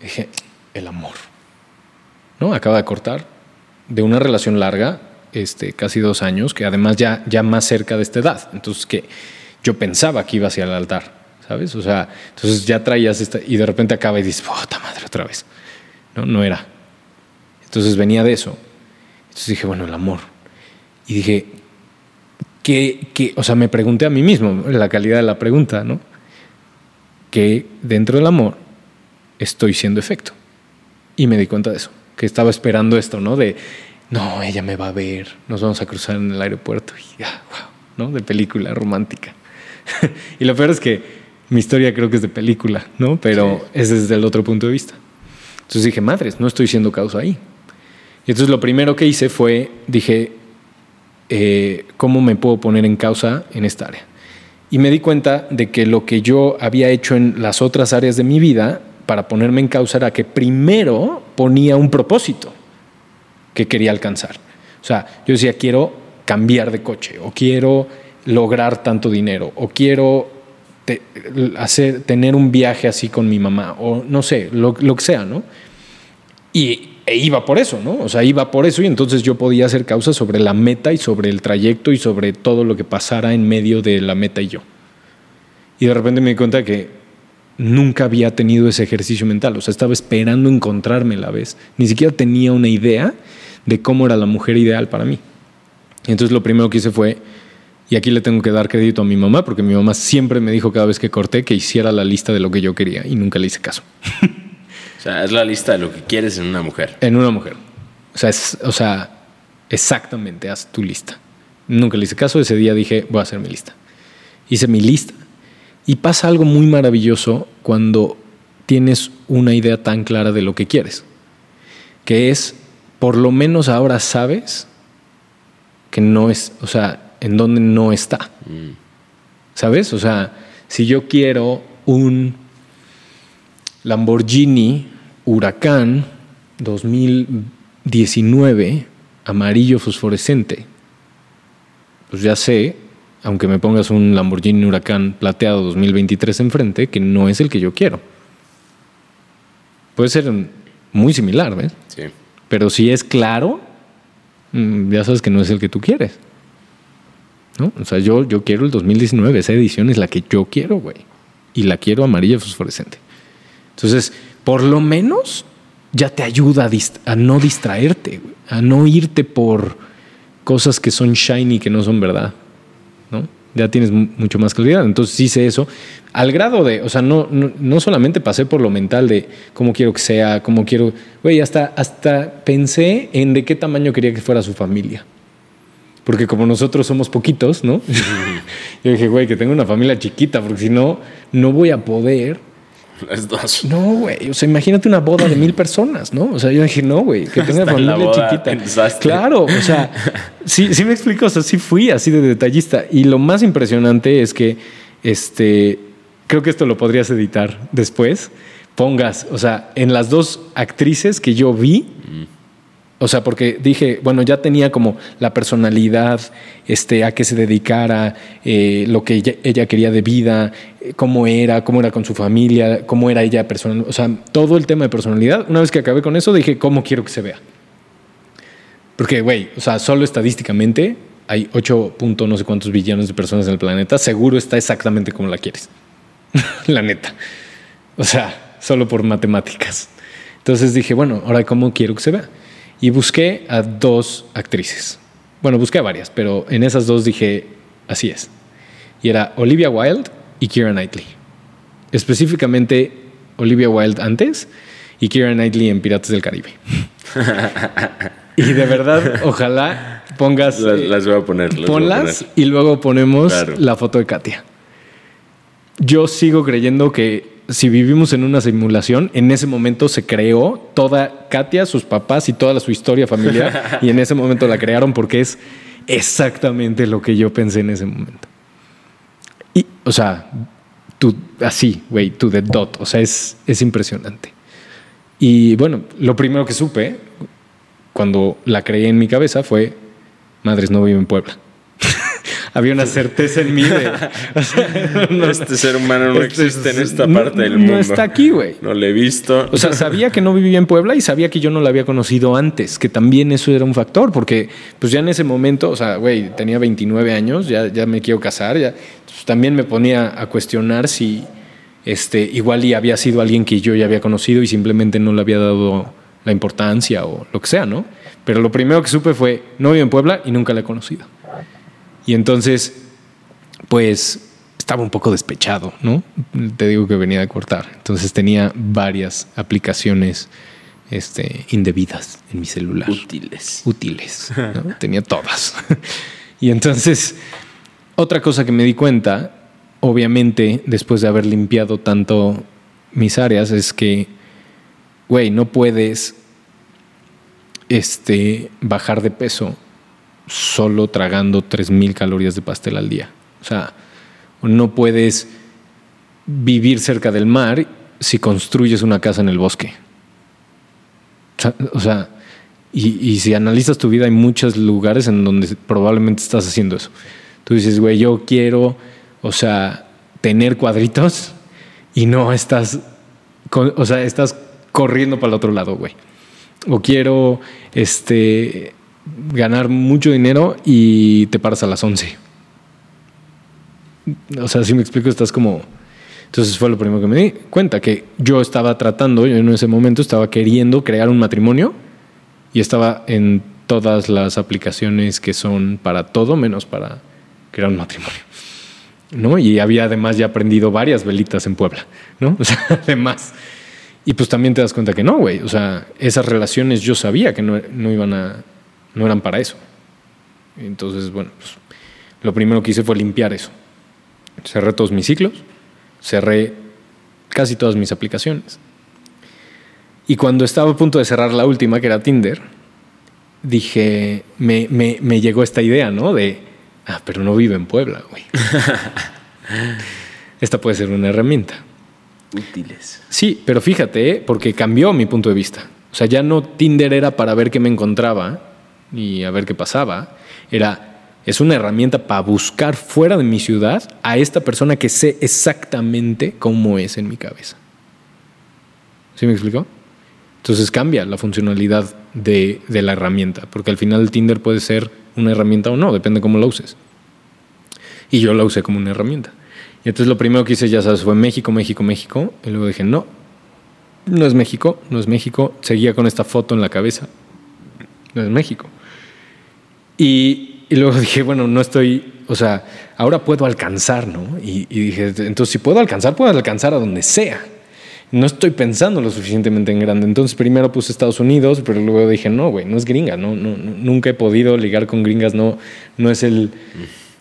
Dije, el amor. ¿No? Acaba de cortar de una relación larga, este, casi dos años, que además ya, ya más cerca de esta edad. Entonces, que yo pensaba que iba hacia el altar, ¿sabes? O sea, entonces ya traías esta, y de repente acaba y dices, puta madre, otra vez. No, no era. Entonces venía de eso. Entonces dije, bueno, el amor. Y dije, que, o sea, me pregunté a mí mismo, la calidad de la pregunta, ¿no? Que dentro del amor estoy siendo efecto. Y me di cuenta de eso, que estaba esperando esto, ¿no? De, no, ella me va a ver, nos vamos a cruzar en el aeropuerto. Y ya, wow, ¿no? De película romántica. y lo peor es que mi historia creo que es de película, ¿no? Pero es desde el otro punto de vista. Entonces dije, madres, no estoy siendo causa ahí. Y entonces lo primero que hice fue, dije, eh, ¿cómo me puedo poner en causa en esta área? Y me di cuenta de que lo que yo había hecho en las otras áreas de mi vida para ponerme en causa era que primero ponía un propósito que quería alcanzar. O sea, yo decía, quiero cambiar de coche o quiero lograr tanto dinero o quiero hacer, tener un viaje así con mi mamá o no sé, lo, lo que sea, ¿no? Y e iba por eso, ¿no? O sea, iba por eso y entonces yo podía hacer causa sobre la meta y sobre el trayecto y sobre todo lo que pasara en medio de la meta y yo. Y de repente me di cuenta que nunca había tenido ese ejercicio mental, o sea, estaba esperando encontrarme la vez, ni siquiera tenía una idea de cómo era la mujer ideal para mí. Entonces lo primero que hice fue y aquí le tengo que dar crédito a mi mamá, porque mi mamá siempre me dijo cada vez que corté que hiciera la lista de lo que yo quería y nunca le hice caso. o sea, es la lista de lo que quieres en una mujer. En una mujer. O sea, es, o sea, exactamente, haz tu lista. Nunca le hice caso, ese día dije, voy a hacer mi lista. Hice mi lista. Y pasa algo muy maravilloso cuando tienes una idea tan clara de lo que quieres, que es, por lo menos ahora sabes que no es, o sea, en donde no está. ¿Sabes? O sea, si yo quiero un Lamborghini Huracán 2019 amarillo fosforescente, pues ya sé, aunque me pongas un Lamborghini Huracán plateado 2023 enfrente, que no es el que yo quiero. Puede ser muy similar, ¿ves? Sí. Pero si es claro, mm, ya sabes que no es el que tú quieres. O sea, yo, yo quiero el 2019, esa edición es la que yo quiero, güey. Y la quiero amarilla fosforescente. Entonces, por lo menos ya te ayuda a, no distraerte, a no irte por cosas que son shiny, que no son verdad, ¿no? Ya tienes mucho más claridad. Entonces hice eso al grado de, o sea, no, no, no solamente pasé por lo mental de cómo quiero que sea, cómo quiero, güey, hasta, hasta pensé en de qué tamaño quería que fuera su familia porque como nosotros somos poquitos, ¿no? Yo dije, güey, que tengo una familia chiquita, porque si no, no voy a poder. Las dos. No, güey. O sea, imagínate una boda de mil personas, ¿no? O sea, yo dije, no, güey, que tenga una familia chiquita. Claro, o sea, sí, sí me explico, o sea, sí fui así de detallista. Y lo más impresionante es que, este, creo que esto lo podrías editar después. Pongas, o sea, en las dos actrices que yo vi, o sea, porque dije, bueno, ya tenía como la personalidad, este, a qué se dedicara, eh, lo que ella, quería de vida, eh, cómo era, cómo era con su familia, cómo era ella personal. O sea, todo el tema de personalidad. Una vez que acabé con eso, dije, ¿cómo quiero que se vea? Porque, güey, o sea, solo estadísticamente hay 8 punto no sé cuántos billones de personas en el planeta. Seguro está exactamente como la quieres. la neta. O sea, solo por matemáticas. Entonces dije, bueno, ahora, ¿cómo quiero que se vea? Y busqué a dos actrices. Bueno, busqué a varias, pero en esas dos dije, así es. Y era Olivia Wilde y Keira Knightley. Específicamente Olivia Wilde antes y Keira Knightley en Piratas del Caribe. y de verdad, ojalá pongas... Las, eh, las voy a poner. las voy a ponlas poner. y luego ponemos Claro. la foto de Katia. Yo sigo creyendo que si vivimos en una simulación, en ese momento se creó toda Katia, sus papás y toda su historia familiar, y en ese momento la crearon porque es exactamente lo que yo pensé en ese momento. Y, o sea, tú, así, güey, to the dot, o sea, es, es impresionante. Y bueno, lo primero que supe cuando la creí en mi cabeza fue, madres, no vivo en Puebla. Había una certeza en mí de... o sea, no- Este ser humano no este existe en es- esta no- parte del no mundo. está aquí, güey. No lo he visto. O sea, sabía que no vivía en Puebla y sabía que yo no la había conocido antes, que también eso era un factor, porque pues ya en ese momento, o sea, güey, tenía 29 años, ya, ya me quiero casar, ya Entonces, también me ponía a cuestionar si este, igual y había sido alguien que yo ya había conocido y simplemente no le había dado la importancia o lo que sea, ¿no? Pero lo primero que supe fue, no vivo en Puebla y nunca la he conocido. Y entonces, pues estaba un poco despechado, ¿no? Te digo que venía de cortar. Entonces tenía varias aplicaciones este, indebidas en mi celular. útiles. Útiles. ¿no? tenía todas. y entonces, otra cosa que me di cuenta, obviamente, después de haber limpiado tanto mis áreas, es que, güey, no puedes este, bajar de peso solo tragando 3.000 calorías de pastel al día. O sea, no puedes vivir cerca del mar si construyes una casa en el bosque. O sea, y, si analizas tu vida, hay muchos lugares en donde probablemente estás haciendo eso. Tú dices, güey, yo quiero, o sea, tener cuadritos y no estás, o sea, estás corriendo para el otro lado, güey. O quiero, este, ganar mucho dinero y te paras a las 11. O sea, si me explico, estás como... Entonces fue lo primero que me di cuenta, que yo estaba tratando, yo en ese momento estaba queriendo crear un matrimonio y estaba en todas las aplicaciones que son para todo menos para crear un matrimonio. ¿No? Y había además ya aprendido varias velitas en Puebla, ¿no? O sea, además. Y pues también te das cuenta que no, güey. O sea, esas relaciones yo sabía que no, no iban a. no eran para eso. Entonces, bueno, pues, lo primero que hice fue limpiar eso. Cerré todos mis ciclos, cerré casi todas mis aplicaciones. Y cuando estaba a punto de cerrar la última, que era Tinder, dije, me, me, me llegó esta idea, ¿no? De, ah, pero no vive en Puebla, güey. esta puede ser una herramienta. Útiles. Sí, pero fíjate, ¿eh? porque cambió mi punto de vista. O sea, ya no Tinder era para ver qué me encontraba y a ver qué pasaba. Era, es una herramienta para buscar fuera de mi ciudad a esta persona que sé exactamente cómo es en mi cabeza. ¿Sí me explicó? Entonces cambia la funcionalidad de, de la herramienta, porque al final Tinder puede ser una herramienta o no, depende cómo la uses. Y yo la usé como una herramienta. Y entonces lo primero que hice, ya sabes, fue México, México, México. Y luego dije, no, no es México, no es México. Seguía con esta foto en la cabeza. No es México. Y, luego dije, bueno, no estoy, o sea, ahora puedo alcanzar, ¿no? Y, dije, entonces si puedo alcanzar, puedo alcanzar a donde sea. No estoy pensando lo suficientemente en grande. Entonces primero puse Estados Unidos, pero luego dije, no, güey, no es gringa, no, no, no, nunca he podido ligar con gringas, no, no es el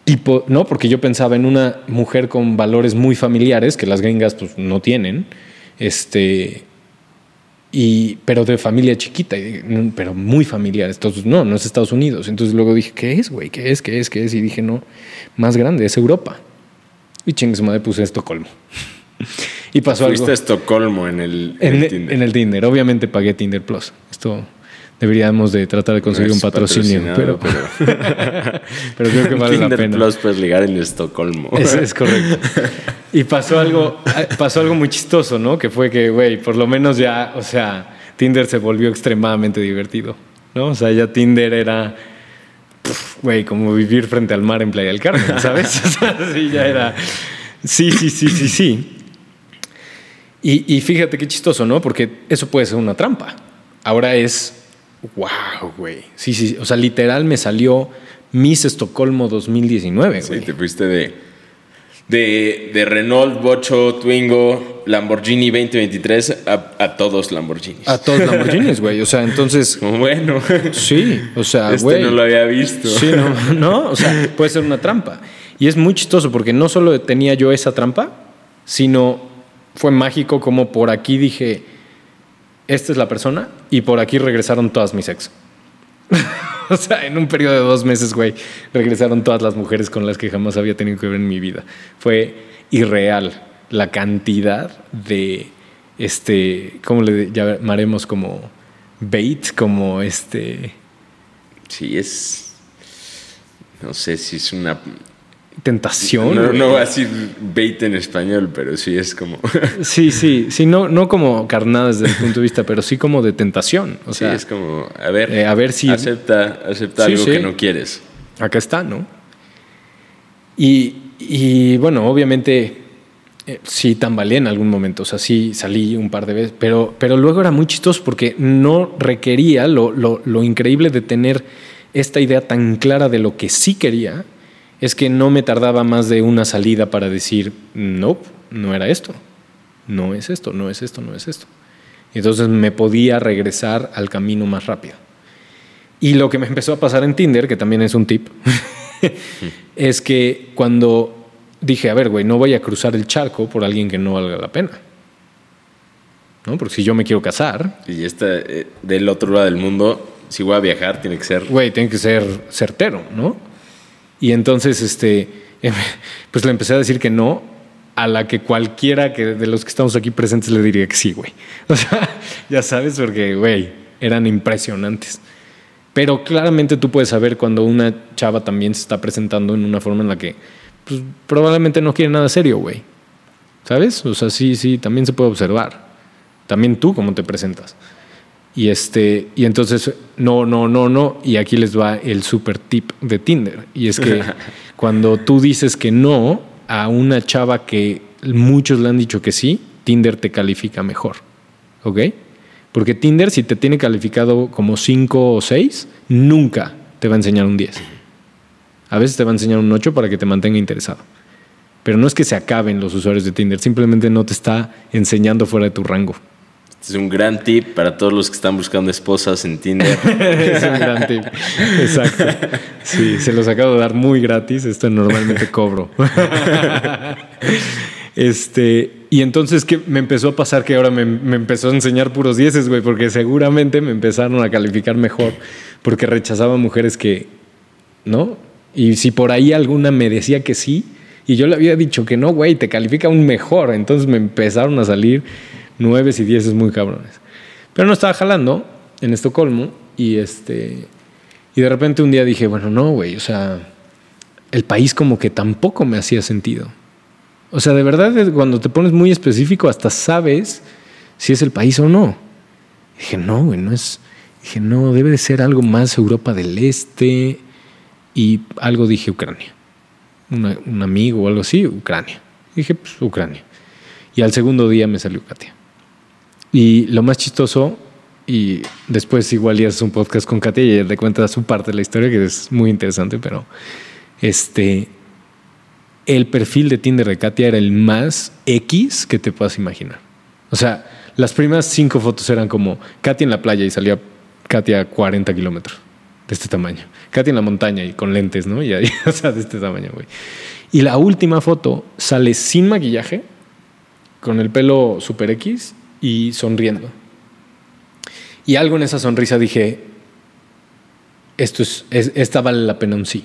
tipo, no, porque yo pensaba en una mujer con valores muy familiares que las gringas pues no tienen, este, y, pero de familia chiquita, y- no, pero muy familiar. Entonces, no, no es Estados Unidos. Entonces luego dije, ¿qué es, güey? ¿Qué es? ¿Qué es? ¿Qué es? Y dije, no, más grande, es Europa. Y chingue su madre puse Estocolmo. y pasó Fuiste algo. a Estocolmo en el, en En, el Tinder. en el Tinder. Obviamente pagué Tinder Plus. Esto deberíamos de tratar de conseguir No un patrocinio, pero, patrocinado, pero creo que vale la pena. Plus puedes ligar en Estocolmo. Es, es correcto. Y pasó algo, pasó algo muy chistoso, ¿no? Que fue que, güey, por lo menos ya, o sea, Tinder se volvió extremadamente divertido, ¿no? O sea, ya Tinder era, güey, como vivir frente al mar en Playa del Carmen, ¿sabes? O sea, sí, ya era, sí, sí, sí, sí, sí. Y, y fíjate qué chistoso, ¿no? Porque eso puede ser una trampa. Ahora es wow, güey. Sí, sí, o sea, literal me salió Miss Estocolmo 2019, Sí, güey. te fuiste de, de, de Renault, Bocho, Twingo, Lamborghini 2023 a, a todos Lamborghinis. A todos Lamborghinis, güey. O sea, entonces, bueno, sí, o sea, este güey. no lo había visto. Sí, no, no, o sea, puede ser una trampa. Y es muy chistoso porque no solo tenía yo esa trampa, sino fue mágico como por aquí dije, esta es la persona, y por aquí regresaron todas mis ex. o sea, en un periodo de dos meses, güey, regresaron todas las mujeres con las que jamás había tenido que ver en mi vida. Fue irreal la cantidad de, este, ¿cómo le llamaremos? Como bait, como este... Sí, es. No sé si es una. Tentación. No, no voy a decir bait en español, pero sí es como. Sí, sí, sí, no, no como carnada desde el punto de vista, pero sí como de tentación. O sí, sea, es como. A ver. eh, a ver si- Acepta, acepta Sí, algo sí. que no quieres. acá está, ¿no? Y, y, bueno, obviamente eh, sí tambaleé en algún momento, o sea, sí salí un par de veces, pero, pero luego era muy chistoso porque no requería lo, lo, lo increíble de tener esta idea tan clara de lo que sí quería, es que no me tardaba más de una salida para decir, no, no era esto, no es esto, no es esto, no es esto. Entonces me podía regresar al camino más rápido. Y lo que me empezó a pasar en Tinder, que también es un tip, es que cuando dije, a ver, güey, no voy a cruzar el charco por alguien que no valga la pena. ¿No? Porque si yo me quiero casar, Y esta, eh, del otro lado del mundo, si voy a viajar, tiene que ser. güey, tiene que ser certero, ¿no? Y entonces, este, pues le empecé a decir que no, a la que cualquiera que de los que estamos aquí presentes le diría que sí, güey. O sea, ya sabes, porque, güey, eran impresionantes. Pero claramente tú puedes saber cuando una chava también se está presentando en una forma en la que pues, probablemente no quiere nada serio, güey. ¿Sabes? O sea, sí, sí, también se puede observar. También tú cómo te presentas. Y este, y entonces, no, no, no, no. Y aquí les va el super tip de Tinder. Y es que cuando tú dices que no a una chava que muchos le han dicho que sí, Tinder te califica mejor. ¿Ok? Porque Tinder, si te tiene calificado como 5 o 6, nunca te va a enseñar un 10. A veces te va a enseñar un 8 para que te mantenga interesado. Pero no es que se acaben los usuarios de Tinder, simplemente no te está enseñando fuera de tu rango. Es un gran tip para todos los que están buscando esposas en Tinder. es un gran tip. Exacto. Sí, se los acabo de dar muy gratis. Esto normalmente cobro. Este, y entonces que me empezó a pasar que ahora me, me empezó a enseñar puros dieces, güey, porque seguramente me empezaron a calificar mejor porque rechazaba mujeres que, ¿no? Y si por ahí alguna me decía que sí, y yo le había dicho que no, güey, te califica aún mejor. Entonces me empezaron a salir nueves y dieces muy cabrones. Pero no estaba jalando en Estocolmo y este y de repente un día dije, bueno, no, güey, o sea, el país como que tampoco me hacía sentido. O sea, de verdad, es cuando te pones muy específico, hasta sabes si es el país o no. Dije, no, güey, no es. Dije, no, debe de ser algo más Europa del Este. Y algo dije Ucrania. Un amigo o algo así, Ucrania. Dije, pues, Ucrania. Y al segundo día me salió Katia. Y lo más chistoso, y después igual ya un podcast con Katia y ella te cuenta su parte de la historia, que es muy interesante, pero este, el perfil de Tinder de Katia era el más X que te puedas imaginar. O sea, las primeras cinco fotos eran como Katia en la playa y salía Katia a 40 kilómetros de este tamaño. Katia en la montaña y con lentes, ¿no? Y ahí, o sea, de este tamaño, güey. Y la última foto sale sin maquillaje, con el pelo super X y sonriendo. Y algo en esa sonrisa dije, esto es, es- esta vale la pena un sí.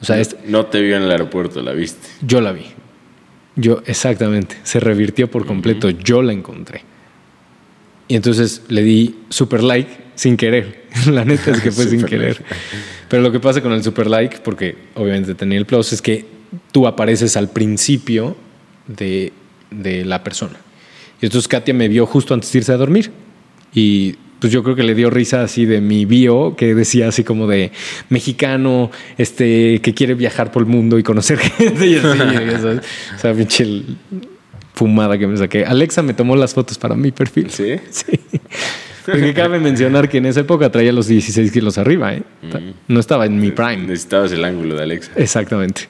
O sea, No te vio en el aeropuerto, la viste. yo la vi. Yo, exactamente. Se revirtió por completo. Yo la encontré. Y entonces le di super like sin querer. la neta es que fue sin querer. like. Pero lo que pasa con el super like, porque obviamente tenía el plus, es que tú apareces al principio de, de la persona. Y entonces Katia me vio justo antes de irse a dormir. Y pues yo creo que le dio risa así de mi bio, que decía así como de mexicano, este, que quiere viajar por el mundo y conocer gente y así, sabes. O sea, pinche fumada que me saqué. Alexa me tomó las fotos para mi perfil. ¿Sí? Sí. Porque cabe mencionar que en esa época traía los 16 kilos arriba, ¿eh? No estaba en mi prime. Necesitabas el ángulo de Alexa. Exactamente.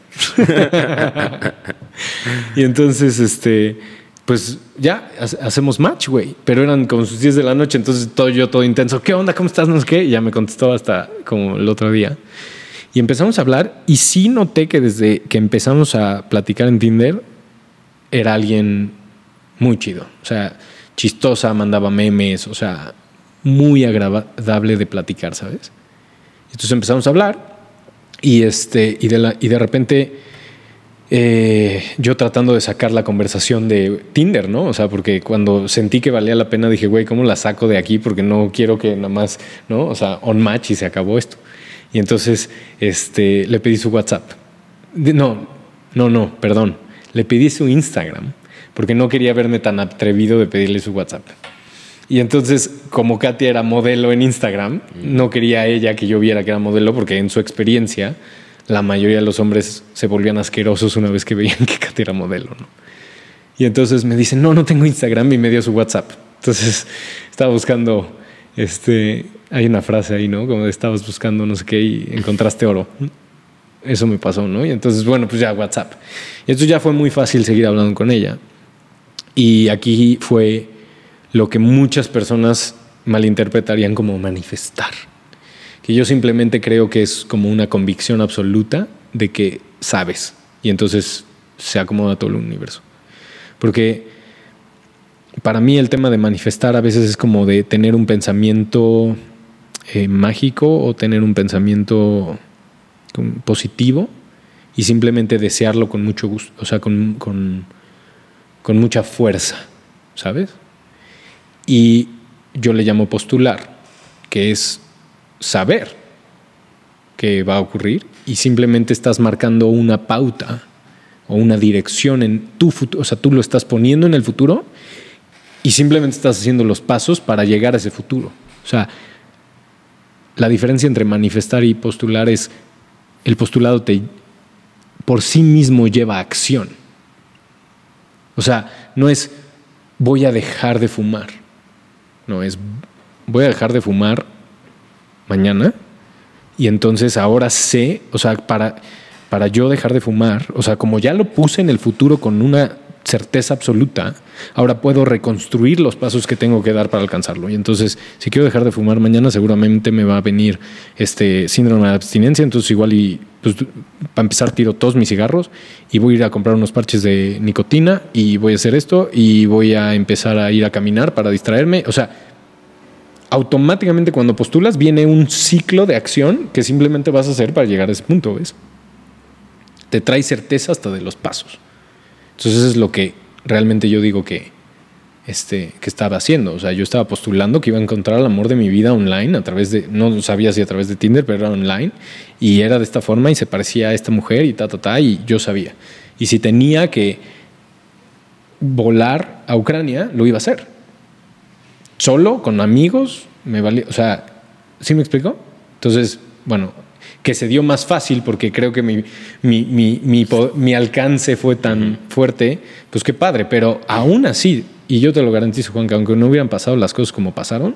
y entonces, este, pues ya ha- hacemos match, güey. Pero eran como sus 10 de la noche, entonces todo yo todo intenso. ¿Qué onda? ¿Cómo estás? No qué. Y ya me contestó hasta como el otro día. Y empezamos a hablar y sí noté que desde que empezamos a platicar en Tinder era alguien muy chido. O sea, chistosa, mandaba memes, o sea, muy agradable de platicar, ¿sabes? Entonces empezamos a hablar y, este, y, de, la- y de repente eh, yo tratando de sacar la conversación de Tinder, ¿no? O sea, porque cuando sentí que valía la pena dije, güey, ¿cómo la saco de aquí? Porque no quiero que nada más, ¿no? O sea, on match y se acabó esto. Y entonces este, le pedí su WhatsApp. No, no, no, perdón. Le pedí su Instagram porque no quería verme tan atrevido de pedirle su WhatsApp. Y entonces, como Katia era modelo en Instagram, no quería ella que yo viera que era modelo porque en su experiencia la mayoría de los hombres se volvían asquerosos una vez que veían que Katia era modelo, ¿no? Y entonces me dice, no, no tengo Instagram y me dio su WhatsApp. Entonces estaba buscando, este, hay una frase ahí, ¿no? Como de estabas buscando no sé qué y encontraste oro. Eso me pasó, ¿no? Y entonces, bueno, pues ya WhatsApp. Y entonces ya fue muy fácil seguir hablando con ella. Y aquí fue lo que muchas personas malinterpretarían como manifestar. Que yo simplemente creo que es como una convicción absoluta de que sabes. Y entonces se acomoda todo el universo. Porque para mí el tema de manifestar a veces es como de tener un pensamiento eh, mágico o tener un pensamiento positivo y simplemente desearlo con mucho gusto, o sea, con, con mucha fuerza, ¿sabes? Y yo le llamo postular, que es saber que va a ocurrir y simplemente estás marcando una pauta o una dirección en tu futuro, o sea, tú lo estás poniendo en el futuro y simplemente estás haciendo los pasos para llegar a ese futuro. O sea, la diferencia entre manifestar y postular es el postulado te por sí mismo lleva acción. O sea, no es voy a dejar de fumar. No, es voy a dejar de fumar mañana. Y entonces ahora sé, o sea, para, para yo dejar de fumar, o sea, como ya lo puse en el futuro con una certeza absoluta, ahora puedo reconstruir los pasos que tengo que dar para alcanzarlo. Y entonces, si quiero dejar de fumar mañana, seguramente me va a venir este síndrome de abstinencia, entonces igual y pues, para empezar tiro todos mis cigarros y voy a ir a comprar unos parches de nicotina y voy a hacer esto y voy a empezar a ir a caminar para distraerme, o sea, automáticamente cuando postulas viene un ciclo de acción que simplemente vas a hacer para llegar a ese punto, ¿ves? Te trae certeza hasta de los pasos. Entonces eso es lo que realmente yo digo que, este, que estaba haciendo. O sea, yo estaba postulando que iba a encontrar el amor de mi vida online a través de, no sabía si a través de Tinder, pero era online. Y era de esta forma y se parecía a esta mujer y ta, ta, ta, y yo sabía. Y si tenía que volar a Ucrania, lo iba a hacer. Solo, con amigos, me valía, o sea, ¿sí me explico? Entonces, bueno, que se dio más fácil porque creo que mi, mi, mi, mi, alcance fue tan fuerte, pues qué padre, pero aún así, y yo te lo garantizo, Juan, que aunque no hubieran pasado las cosas como pasaron,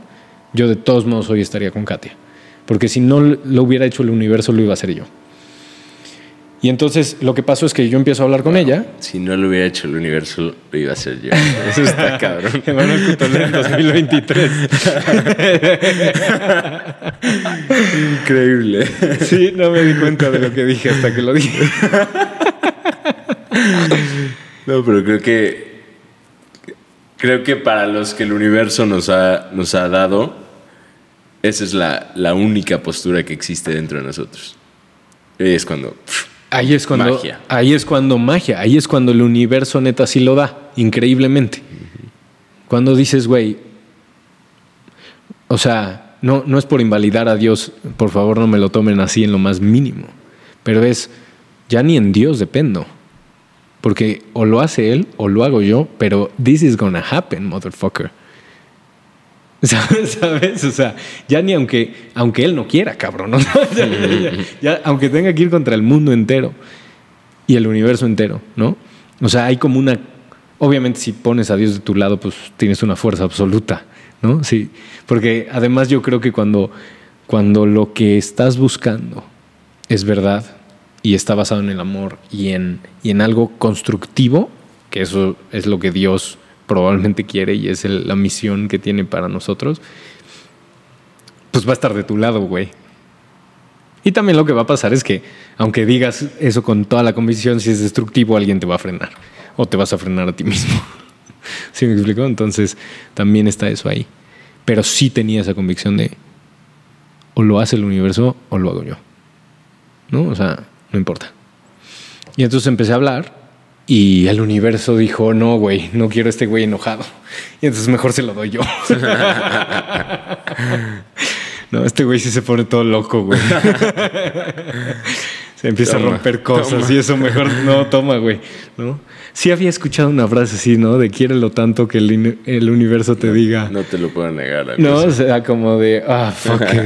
yo de todos modos hoy estaría con Katia. Porque si no lo hubiera hecho el universo, lo iba a hacer yo. Y entonces lo que pasó es que yo empiezo a hablar con ella. Si no lo hubiera hecho el universo, lo iba a hacer yo. Eso está cabrón. Emanuel Cutolero en 2023. Increíble. Sí, no me di cuenta de lo que dije hasta que lo dije. No, pero creo que. Creo que para los que el universo nos ha, nos ha dado, esa es la, la única postura que existe dentro de nosotros. Y es cuando. pff, Ahí es cuando Magia. ahí es cuando magia, ahí es cuando el universo neta sí lo da, increíblemente. Cuando dices, güey, o sea, no, no es por invalidar a Dios, por favor no me lo tomen así en lo más mínimo, pero es, ya ni en Dios dependo, porque o lo hace Él o lo hago yo, pero this is gonna happen, motherfucker. ¿Sabes? O sea, ya ni aunque, aunque él no quiera, cabrón. ¿no? Ya- ya- aunque tenga que ir contra el mundo entero y el universo entero, ¿no? O sea, hay como una. Obviamente, si pones a Dios de tu lado, pues tienes una fuerza absoluta, ¿no? Sí, porque además yo creo que cuando, cuando lo que estás buscando es verdad y está basado en el amor y en, y en algo constructivo, que eso es lo que Dios probablemente quiere y es la misión que tiene para nosotros, pues va a estar de tu lado, güey. Y también lo que va a pasar es que, aunque digas eso con toda la convicción, si es destructivo, alguien te va a frenar. O te vas a frenar a ti mismo. ¿Sí me explico? Entonces, también está eso ahí. Pero sí tenía esa convicción de o lo hace el universo o lo hago yo. ¿No? O sea, no importa. Y entonces empecé a hablar y el universo dijo, no, güey, no quiero a este güey enojado. Y entonces mejor se lo doy yo. no, este güey sí se pone todo loco, güey. se empieza Toma, a romper cosas toma. y eso mejor no toma, güey. ¿no? Sí había escuchado una frase así, ¿no? De quiérelo tanto que el, el universo te diga. No te lo puedo negar. No, o sea, como de, ah, fuck, aquí,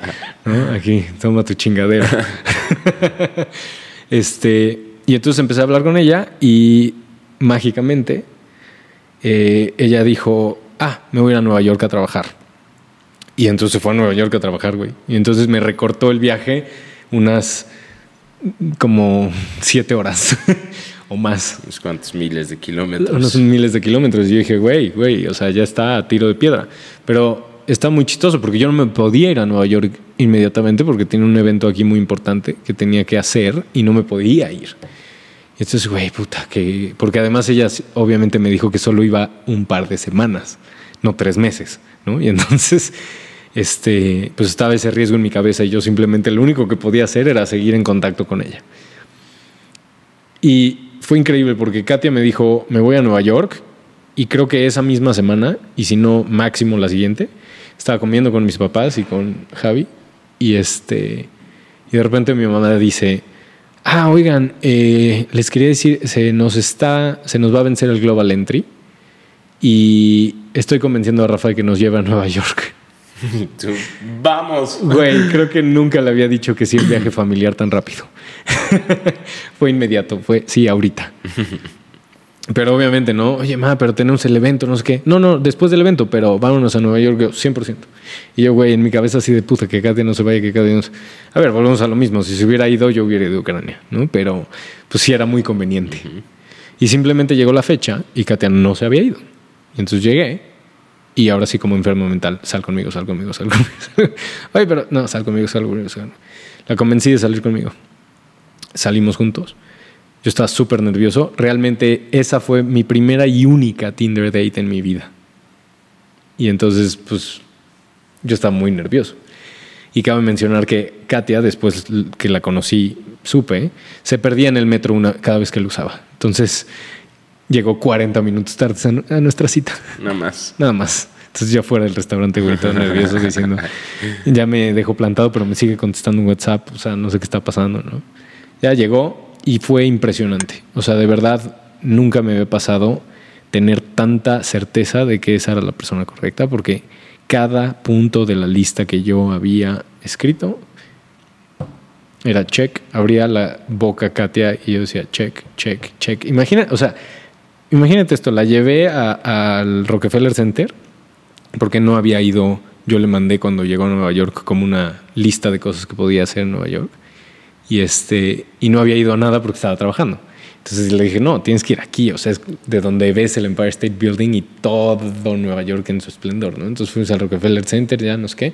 ¿no? Aquí, toma tu chingadera. este, y entonces empecé a hablar con ella y mágicamente eh, ella dijo, ah, me voy a ir a Nueva York a trabajar. Y entonces fue a Nueva York a trabajar, güey. Y entonces me recortó el viaje unas como siete horas o más Unos cuantos miles de kilómetros. unos miles de kilómetros. Y yo dije, güey, güey, o sea, ya está a tiro de piedra. Pero está muy chistoso porque yo no me podía ir a Nueva York inmediatamente porque tiene un evento aquí muy importante que tenía que hacer y no me podía ir. Y entonces, güey, puta, que. Porque además ella obviamente me dijo que solo iba un par de semanas, no tres meses, ¿no? Y entonces, este, pues estaba ese riesgo en mi cabeza y yo simplemente lo único que podía hacer era seguir en contacto con ella. Y fue increíble porque Katia me dijo, me voy a Nueva York y creo que esa misma semana, y si no máximo la siguiente, estaba comiendo con mis papás y con Javi y este y de repente mi mamá dice, ah, oigan, eh, les quería decir, se nos está, se nos va a vencer el Global Entry y estoy convenciendo a Rafa de que nos lleve a Nueva York. Vamos. Güey, creo que nunca le había dicho que sí un viaje familiar tan rápido. fue inmediato, fue sí, ahorita. Pero obviamente no, oye, ma, pero tenemos el evento, no sé qué. No, no, después del evento, pero vámonos a Nueva York, yo, 100%. Y yo, güey, en mi cabeza así de puta, que Katia no se vaya, que Katia no se... A ver, volvemos a lo mismo. Si se hubiera ido, yo hubiera ido a Ucrania, ¿no? Pero pues sí era muy conveniente. Y simplemente llegó la fecha y Katia no se había ido. Y entonces llegué y ahora sí como enfermo mental, sal conmigo, sal conmigo, sal conmigo. Oye, pero no, sal conmigo, sal conmigo, sal conmigo. La convencí de salir conmigo. Salimos juntos. Yo estaba súper nervioso. Realmente esa fue mi primera y única Tinder date en mi vida. Y entonces, pues, yo estaba muy nervioso. Y cabe mencionar que Katia, después que la conocí, supe, se perdía en el metro una, cada vez que lo usaba. Entonces, llegó 40 minutos tarde a nuestra cita. Nada más. Nada más. Entonces ya fuera del restaurante, güey, todo nervioso, diciendo, ya me dejó plantado, pero me sigue contestando en WhatsApp, o sea, no sé qué está pasando, ¿no? Ya llegó y fue impresionante. O sea, de verdad, nunca me había pasado tener tanta certeza de que esa era la persona correcta, porque cada punto de la lista que yo había escrito era check, abría la boca Katia y yo decía check, check, check. Imagina, o sea, imagínate esto, la llevé al Rockefeller Center porque no había ido, yo le mandé cuando llegó a Nueva York como una lista de cosas que podía hacer en Nueva York y este y no había ido a nada porque estaba trabajando. Entonces le dije, no, tienes que ir aquí, o sea, es de donde ves el Empire State Building y todo Nueva York en su esplendor, ¿no? Entonces fuimos al Rockefeller Center, ya no sé qué.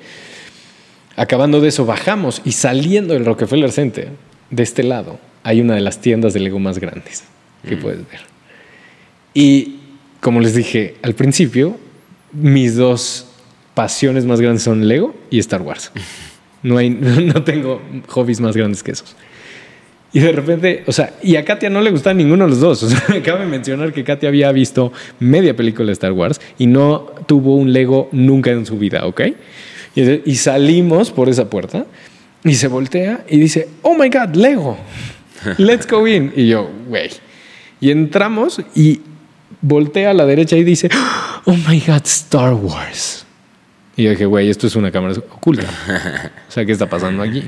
Acabando de eso, bajamos y saliendo del Rockefeller Center, de este lado, hay una de las tiendas de Lego más grandes que puedes ver. Y como les dije al principio, mis dos pasiones más grandes son Lego y Star Wars. No, hay, no tengo hobbies más grandes que esos. Y de repente, o sea, y a Katia no le gustaba ninguno de los dos. O sea, cabe mencionar que Katia había visto media película de Star Wars y no tuvo un Lego nunca en su vida, ¿ok? Y, y salimos por esa puerta y se voltea y dice, oh my God, Lego, let's go in. Y yo, güey. Y entramos y voltea a la derecha y dice, oh my God, Star Wars. Y yo dije, güey, esto es una cámara oculta. O sea, ¿qué está pasando aquí?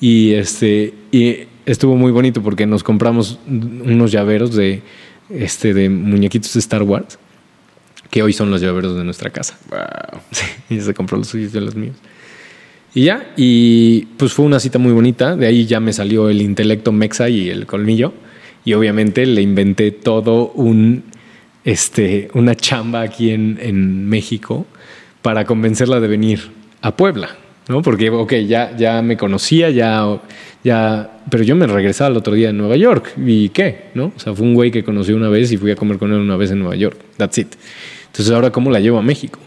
Y este y estuvo muy bonito porque nos compramos unos llaveros de este de muñequitos de Star Wars que hoy son los llaveros de nuestra casa. Wow. y se compró los suyos de los míos. Y ya, y pues fue una cita muy bonita. De ahí ya me salió el intelecto mexa y el colmillo. Y obviamente le inventé todo un, este, una chamba aquí en, en México para convencerla de venir a Puebla. ¿no? Porque, ok, ya, ya me conocía, ya, ya, pero yo me regresaba el otro día en Nueva York. ¿Y qué? ¿No? O sea, fue un güey que conocí una vez y fui a comer con él una vez en Nueva York. That's it. Entonces, ahora, ¿cómo la llevo a México?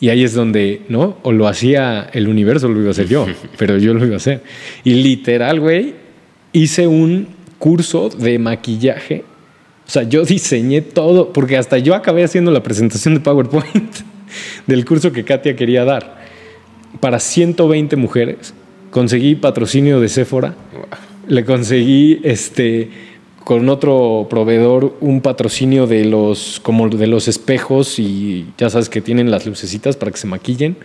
Y ahí es donde, ¿no? O lo hacía el universo, lo iba a hacer yo, pero yo lo iba a hacer. Y literal, güey, hice un curso de maquillaje. O sea, yo diseñé todo, porque hasta yo acabé haciendo la presentación de PowerPoint del curso que Katia quería dar para 120 mujeres. Conseguí patrocinio de Sephora. Le conseguí este con otro proveedor un patrocinio de los como de los espejos y ya sabes que tienen las lucecitas para que se maquillen.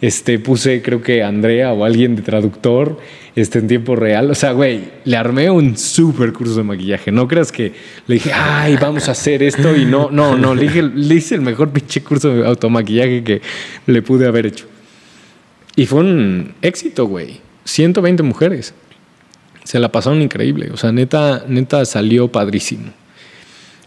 Este puse creo que Andrea o alguien de traductor este en tiempo real, o sea, güey, le armé un super curso de maquillaje. No creas que le dije, "Ay, vamos a hacer esto" y no, no, no, le, dije, le hice el mejor pinche curso de automaquillaje que le pude haber hecho. Y fue un éxito, güey. 120 mujeres. Se la pasaron increíble. O sea, neta, neta salió padrísimo.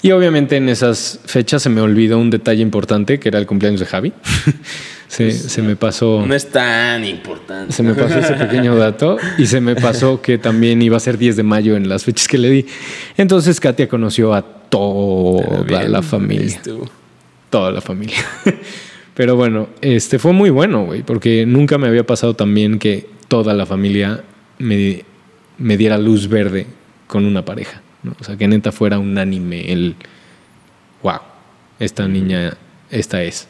Y obviamente en esas fechas se me olvidó un detalle importante, que era el cumpleaños de Javi. se, se me pasó... No es tan importante. Se me pasó ese pequeño dato y se me pasó que también iba a ser 10 de mayo en las fechas que le di. Entonces Katia conoció a toda Bien, la familia. estuvo. Toda la familia. Pero bueno, este fue muy bueno, güey, porque nunca me había pasado también que toda la familia me, me diera luz verde con una pareja. ¿No? O sea, que neta fuera unánime el, wow, esta niña, esta es.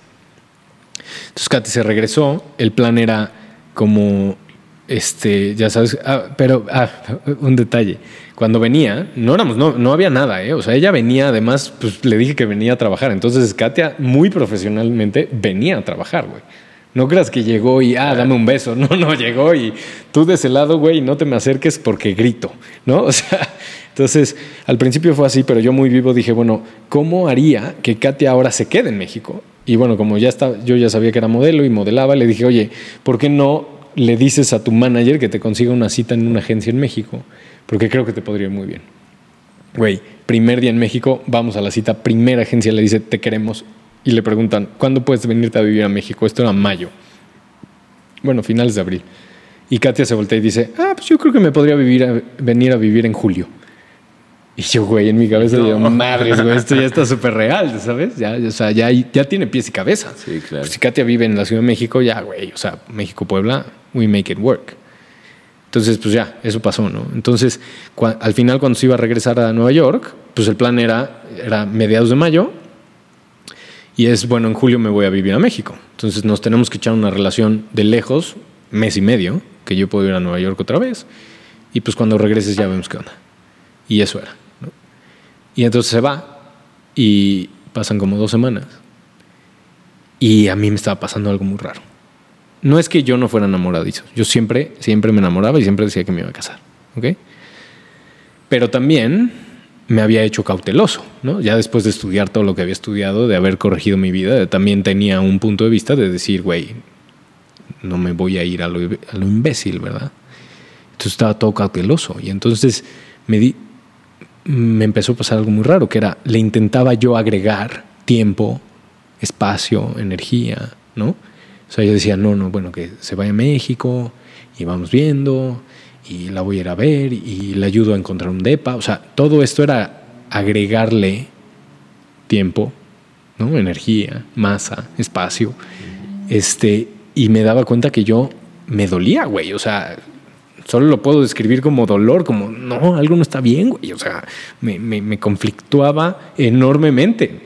Entonces Katy se regresó, el plan era como, este, ya sabes, ah, pero ah, un detalle, cuando venía, no éramos, no, no había nada, ¿eh? o sea, ella venía, además, pues le dije que venía a trabajar, entonces Katia muy profesionalmente venía a trabajar, güey. No creas que llegó y, ah, dame un beso. No, no, llegó y tú de ese lado, güey, no te me acerques porque grito, ¿no? O sea, entonces, al principio fue así, pero yo muy vivo dije, bueno, ¿cómo haría que Katia ahora se quede en México? Y bueno, como ya está, yo ya sabía que era modelo y modelaba, le dije, oye, ¿por qué no le dices a tu manager que te consiga una cita en una agencia en México? Porque creo que te podría ir muy bien. Güey, primer día en México, vamos a la cita, primera agencia le dice, te queremos. Y le preguntan, ¿cuándo puedes venirte a vivir a México? Esto era mayo. Bueno, finales de abril. Y Katia se voltea y dice, ah, pues yo creo que me podría vivir a- venir a vivir en julio. Y yo, güey, en mi cabeza digo, madres, güey, esto ya está súper real, ¿sabes? Ya, o sea, ya, ya tiene pies y cabeza. Sí, claro. Pues si Katia vive en la Ciudad de México, ya, güey, o sea, México-Puebla, we make it work. Entonces, pues ya, eso pasó, ¿no? Entonces, al final, cuando se iba a regresar a Nueva York, pues el plan era, era mediados de mayo, y es, bueno, en julio me voy a vivir a México. Entonces nos tenemos que echar una relación de lejos, mes y medio, que yo puedo ir a Nueva York otra vez. Y pues cuando regreses ya vemos qué onda. Y eso era. ¿no? Y entonces se va y pasan como dos semanas. Y a mí me estaba pasando algo muy raro. No es que yo no fuera enamoradizo. Yo siempre, siempre me enamoraba y siempre decía que me iba a casar. ¿Ok? Pero también me había hecho cauteloso, ¿no? Ya después de estudiar todo lo que había estudiado, de haber corregido mi vida, también tenía un punto de vista de decir, güey, no me voy a ir a lo, a lo imbécil, ¿verdad? Entonces estaba todo cauteloso y entonces me di, me empezó a pasar algo muy raro, que era, le intentaba yo agregar tiempo, espacio, energía, ¿no? O sea, yo decía, no, no, bueno, que se vaya a México y vamos viendo y la voy a ir a ver y le ayudo a encontrar un DEPA. O sea, todo esto era agregarle tiempo, ¿no? Energía, masa, espacio. Este, y me daba cuenta que yo me dolía, güey. O sea, solo lo puedo describir como dolor, como, no, algo no está bien, güey. O sea, me, me, conflictuaba enormemente.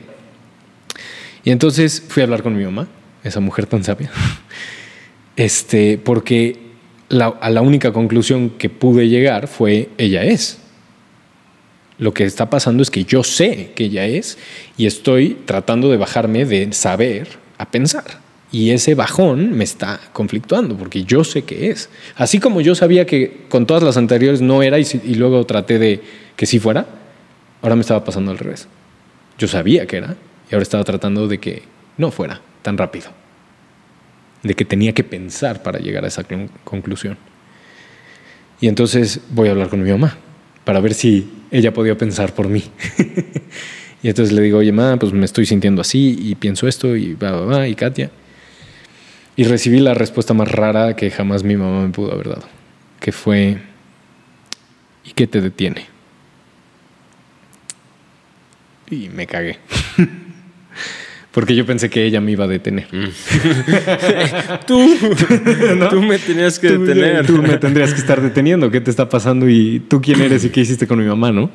Y entonces fui a hablar con mi mamá, esa mujer tan sabia, este, porque a la única conclusión que pude llegar fue, ella es. Lo que está pasando es que yo sé que ella es y estoy tratando de bajarme de saber a pensar. Y ese bajón me está conflictuando porque yo sé que es. Así como yo sabía que con todas las anteriores no era y, y luego traté de que sí fuera, ahora me estaba pasando al revés. Yo sabía que era Y ahora estaba tratando de que no fuera tan rápido. De que tenía que pensar para llegar a esa con- conclusión. Y entonces voy a hablar con mi mamá para ver si ella podía pensar por mí. y entonces le digo, oye, mamá, pues me estoy sintiendo así y pienso esto y va, va, va, y Katia. Y recibí la respuesta más rara que jamás mi mamá me pudo haber dado, que fue, ¿y qué te detiene? Y me cagué. Porque yo pensé que ella me iba a detener. Tú, tú me tenías que Tú- detener. Tú me tendrías que estar deteniendo. ¿Qué te está pasando? Y tú quién eres y qué hiciste con mi mamá, ¿no?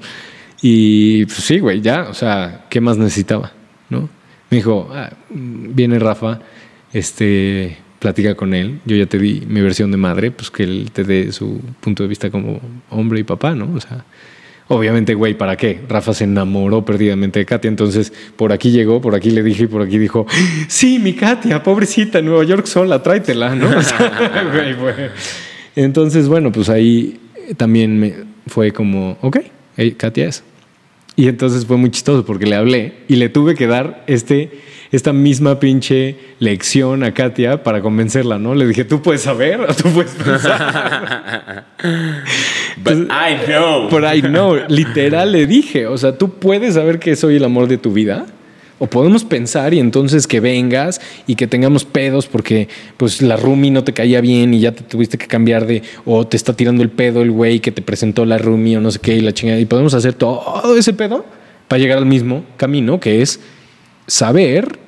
Y pues sí, güey, ya, o sea, ¿qué más necesitaba? ¿No? Me dijo, "Ah, mm, viene Rafa, este, platica con él. Yo ya te di mi versión de madre, pues que él te dé su punto de vista como hombre y papá, ¿no? O sea, obviamente, güey, ¿para qué? Rafa se enamoró perdidamente de Katia, entonces por aquí llegó, por aquí le dije y por aquí dijo, sí, mi Katia, pobrecita, Nueva York sola, tráetela, ¿no? O sea, güey, fue- Entonces, bueno, pues ahí también me fue como, ok, Katia es. Y entonces fue muy chistoso porque le hablé y le tuve que dar este, esta misma pinche lección a Katia para convencerla, ¿no? Le dije, tú puedes saber o tú puedes pensar. But I know. Por ahí no, literal le dije, o sea, tú puedes saber que soy el amor de tu vida. O podemos pensar y entonces que vengas y que tengamos pedos porque pues la roomie no te caía bien y ya te tuviste que cambiar de o te está tirando el pedo el güey que te presentó la roomie o no sé qué y la chingada y podemos hacer todo ese pedo para llegar al mismo camino que es saber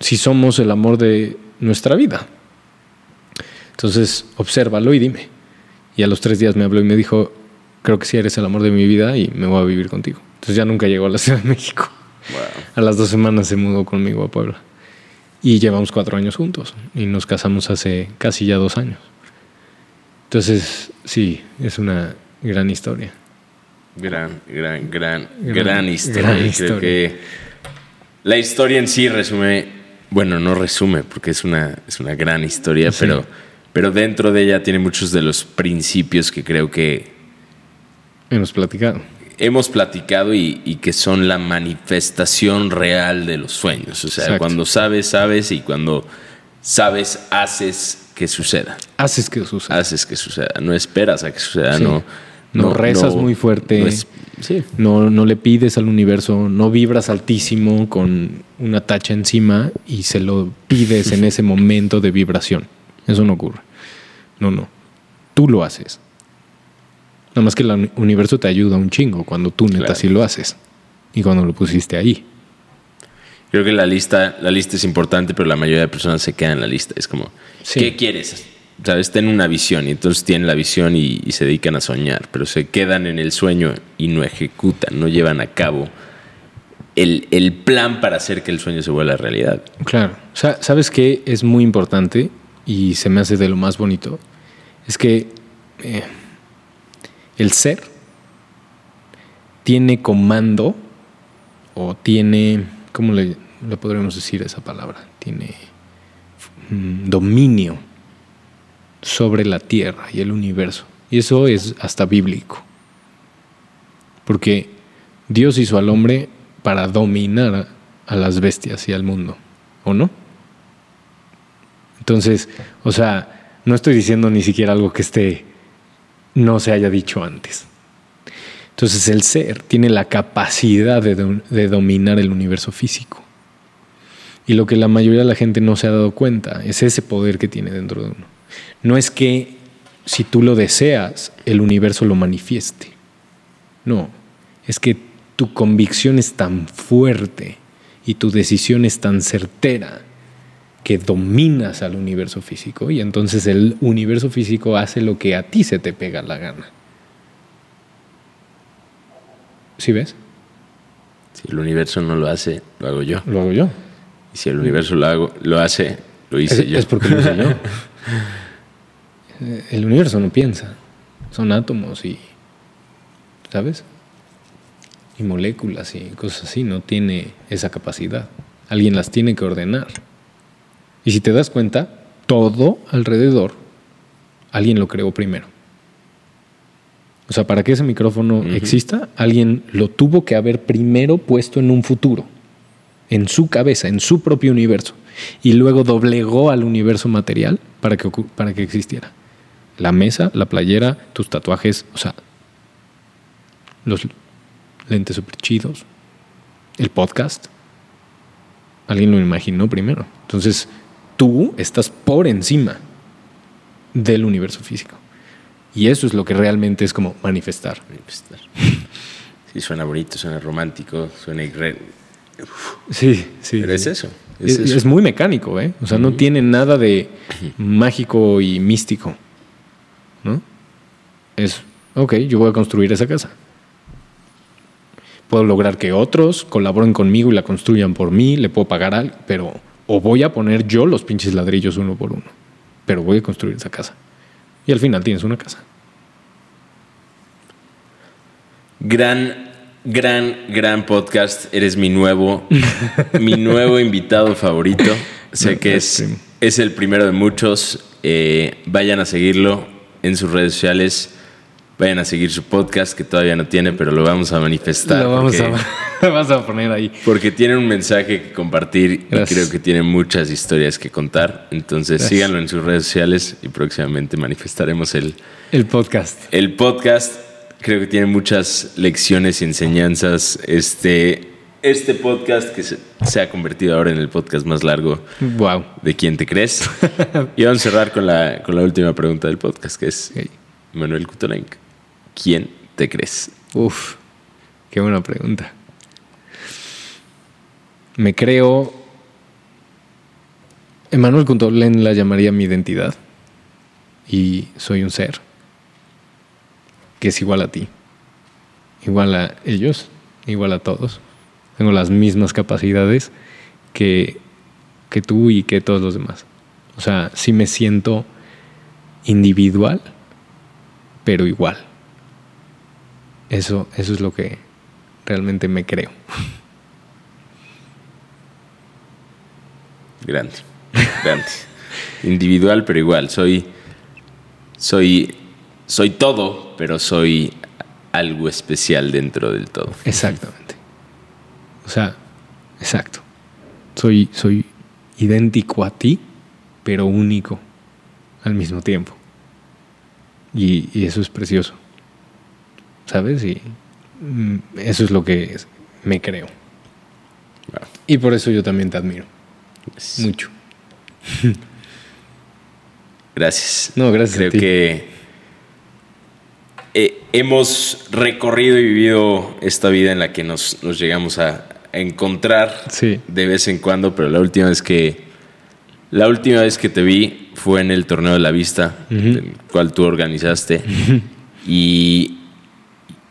si somos el amor de nuestra vida. Entonces, obsérvalo y dime. Y a los tres días me habló y me dijo, creo que sí eres el amor de mi vida y me voy a vivir contigo. Entonces ya nunca llegó a la Ciudad de México. A las dos semanas se mudó conmigo a Puebla. Y llevamos cuatro años juntos. Y nos casamos hace casi ya dos años. Entonces, sí, es una gran historia. Gran, gran, gran, Gran- gran historia. gran Creo que la historia en sí resume, bueno, no resume porque es una, es una gran historia, Sí. pero, pero dentro de ella tiene muchos de los principios que creo que Hemos platicado. Hemos platicado y, y que son la manifestación real de los sueños. O sea, Exacto. cuando sabes, sabes y cuando sabes, haces que suceda. Haces que suceda. Haces que suceda. No esperas a que suceda, Sí. no. No rezas muy fuerte. no es- sí. No, no le pides al universo, no vibras altísimo con una tacha encima y se lo pides en ese momento de vibración. Eso no ocurre. No, no. Tú lo haces. Nada más que el uni- universo te ayuda un chingo cuando tú neta Claro. sí lo haces. Y cuando lo pusiste ahí. Creo que la lista, la lista es importante, pero la mayoría de personas se quedan en la lista. Es como, Sí. ¿qué quieres? ¿Sabes? Tienen una visión y entonces tienen la visión y, y se dedican a soñar, pero se quedan en el sueño y no ejecutan, no llevan a cabo el, el plan para hacer que el sueño se vuelva realidad. Claro. O sea, ¿sabes qué es muy importante y se me hace de lo más bonito? Es que eh, el ser tiene comando o tiene, ¿cómo le, podríamos decir esa palabra? Tiene mm, dominio sobre la tierra y el universo. Y eso es hasta bíblico. Porque Dios hizo al hombre para dominar a las bestias y al mundo, ¿o no? Entonces, o sea, no estoy diciendo ni siquiera algo que esté no se haya dicho antes. Entonces el ser tiene la capacidad de, de dominar el universo físico. Y lo que la mayoría de la gente no se ha dado cuenta es ese poder que tiene dentro de uno. No es que si tú lo deseas, el universo lo manifieste. No, es que tu convicción es tan fuerte y tu decisión es tan certera que dominas al universo físico y entonces el universo físico hace lo que a ti se te pega la gana. ¿Sí ves? Si el universo no lo hace, lo hago yo. Lo hago yo. Y si el universo lo, hago, lo hace, lo hice Es, yo. es porque lo hice yo. El universo no piensa. Son átomos y. ¿Sabes? Y moléculas y cosas así. No tiene esa capacidad. Alguien las tiene que ordenar. Y si te das cuenta, todo alrededor, alguien lo creó primero. O sea, para que ese micrófono exista, alguien lo tuvo que haber primero puesto en un futuro. en su cabeza, en su propio universo, y luego doblegó al universo material para que, para que existiera. La mesa, la playera, tus tatuajes, o sea, los lentes super chidos, el podcast. Alguien lo imaginó primero. Entonces, tú estás por encima del universo físico. Y eso es lo que realmente es como manifestar. Manifestar. Sí, suena bonito, suena romántico, suena... irre- Sí, sí. Pero es eso. Es, Es, eso. es muy mecánico, ¿eh? O sea, no tiene nada de mágico y místico. ¿No? Es, ok, yo voy a construir esa casa. Puedo lograr que otros colaboren conmigo y la construyan por mí, le puedo pagar algo, pero. O voy a poner yo los pinches ladrillos uno por uno. Pero voy a construir esa casa. Y al final tienes una casa. Gran, gran, gran podcast. Eres mi nuevo, mi nuevo invitado favorito. Sé que es, Gracias. es el primero de muchos. Eh, vayan a seguirlo en sus redes sociales. Vayan a seguir su podcast que todavía no tiene, pero lo vamos a manifestar. Lo vamos porque, a, vamos a poner ahí. porque tiene un mensaje que compartir Gracias. y creo que tiene muchas historias que contar. Entonces Gracias. síganlo en sus redes sociales y próximamente manifestaremos el, El podcast. el podcast creo que tiene muchas lecciones y enseñanzas. Este, este podcast que se, se ha convertido ahora en el podcast más largo Wow. de quién te crees. y vamos a cerrar con la, con la última pregunta del podcast, que es. Manuel Kutolenk. ¿Quién te crees? Uf, qué buena pregunta. Me creo. Emanuel Kuntolén la llamaría mi identidad. Y soy un ser que es igual a ti, igual a ellos, igual a todos. Tengo las mismas capacidades que, que tú y que todos los demás. O sea, sí me siento individual, pero igual. Eso, eso es lo que realmente me creo. Grande, grande. Individual, pero igual. Soy, soy, soy todo, pero soy algo especial dentro del todo. Exactamente. O sea, exacto. Soy, soy idéntico a ti, pero único al mismo tiempo. Y, y eso es precioso. ¿Sabes? Y mm, eso es lo que es- me creo. Wow. Y por eso yo también te admiro. Mucho. Gracias. No, gracias a Creo ti. que eh, hemos recorrido y vivido esta vida en la que nos, nos llegamos a, encontrar Sí. de vez en cuando, pero la última vez que la última vez que te vi fue en el torneo de la vista, el cual tú organizaste y,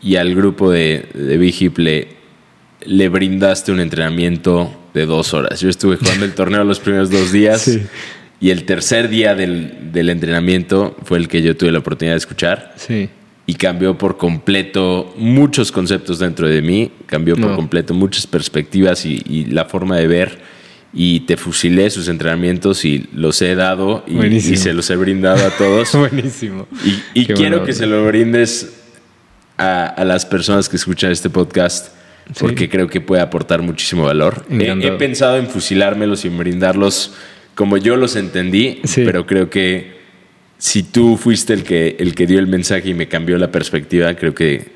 y al grupo de, de Big Hip le, le brindaste un entrenamiento de dos horas. Yo estuve jugando el torneo los primeros dos días Sí. y el tercer día del, del entrenamiento fue el que yo tuve la oportunidad de escuchar Sí. y cambió por completo muchos conceptos dentro de mí, cambió por No. completo muchas perspectivas y, y la forma de ver. Y te fusilé sus entrenamientos y los he dado y, y se los he brindado a todos. Buenísimo. Y, y quiero buena que se lo brindes a, a las personas que escuchan este podcast porque Sí. creo que puede aportar muchísimo valor. He, pensado en fusilármelos y en brindarlos como yo los entendí, Sí. pero creo que si tú fuiste el que, el que dio el mensaje y me cambió la perspectiva, creo que,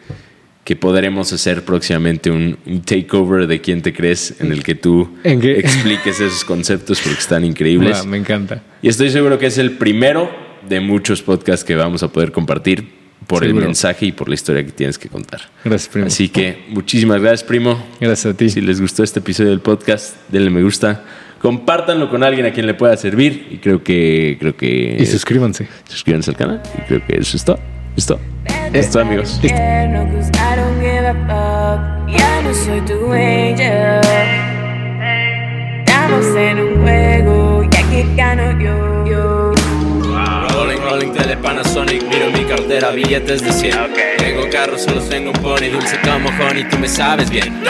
que podremos hacer próximamente un, un takeover de quién te crees en el que tú expliques esos conceptos porque están increíbles. Wow, me encanta. Y estoy seguro que es el primero de muchos podcasts que vamos a poder compartir por el Seguro. mensaje y por la historia que tienes que contar. Gracias, primo. Así que muchísimas gracias, primo. Gracias a ti. Si les gustó este episodio del podcast, denle me gusta. Compártanlo con alguien a quien le pueda servir. Y creo que. Creo que. Y suscríbanse. suscríbanse al canal. Y creo que eso es todo. Listo. Listo, amigos. Infierno, 'cause I don't give a fuck. Ya no soy tu. Estamos en un juego, ya que gano yo. Panasonic, miro mi cartera, billetes de 100 Tengo carros, solo tengo un pony, dulce como honey, tú me sabes bien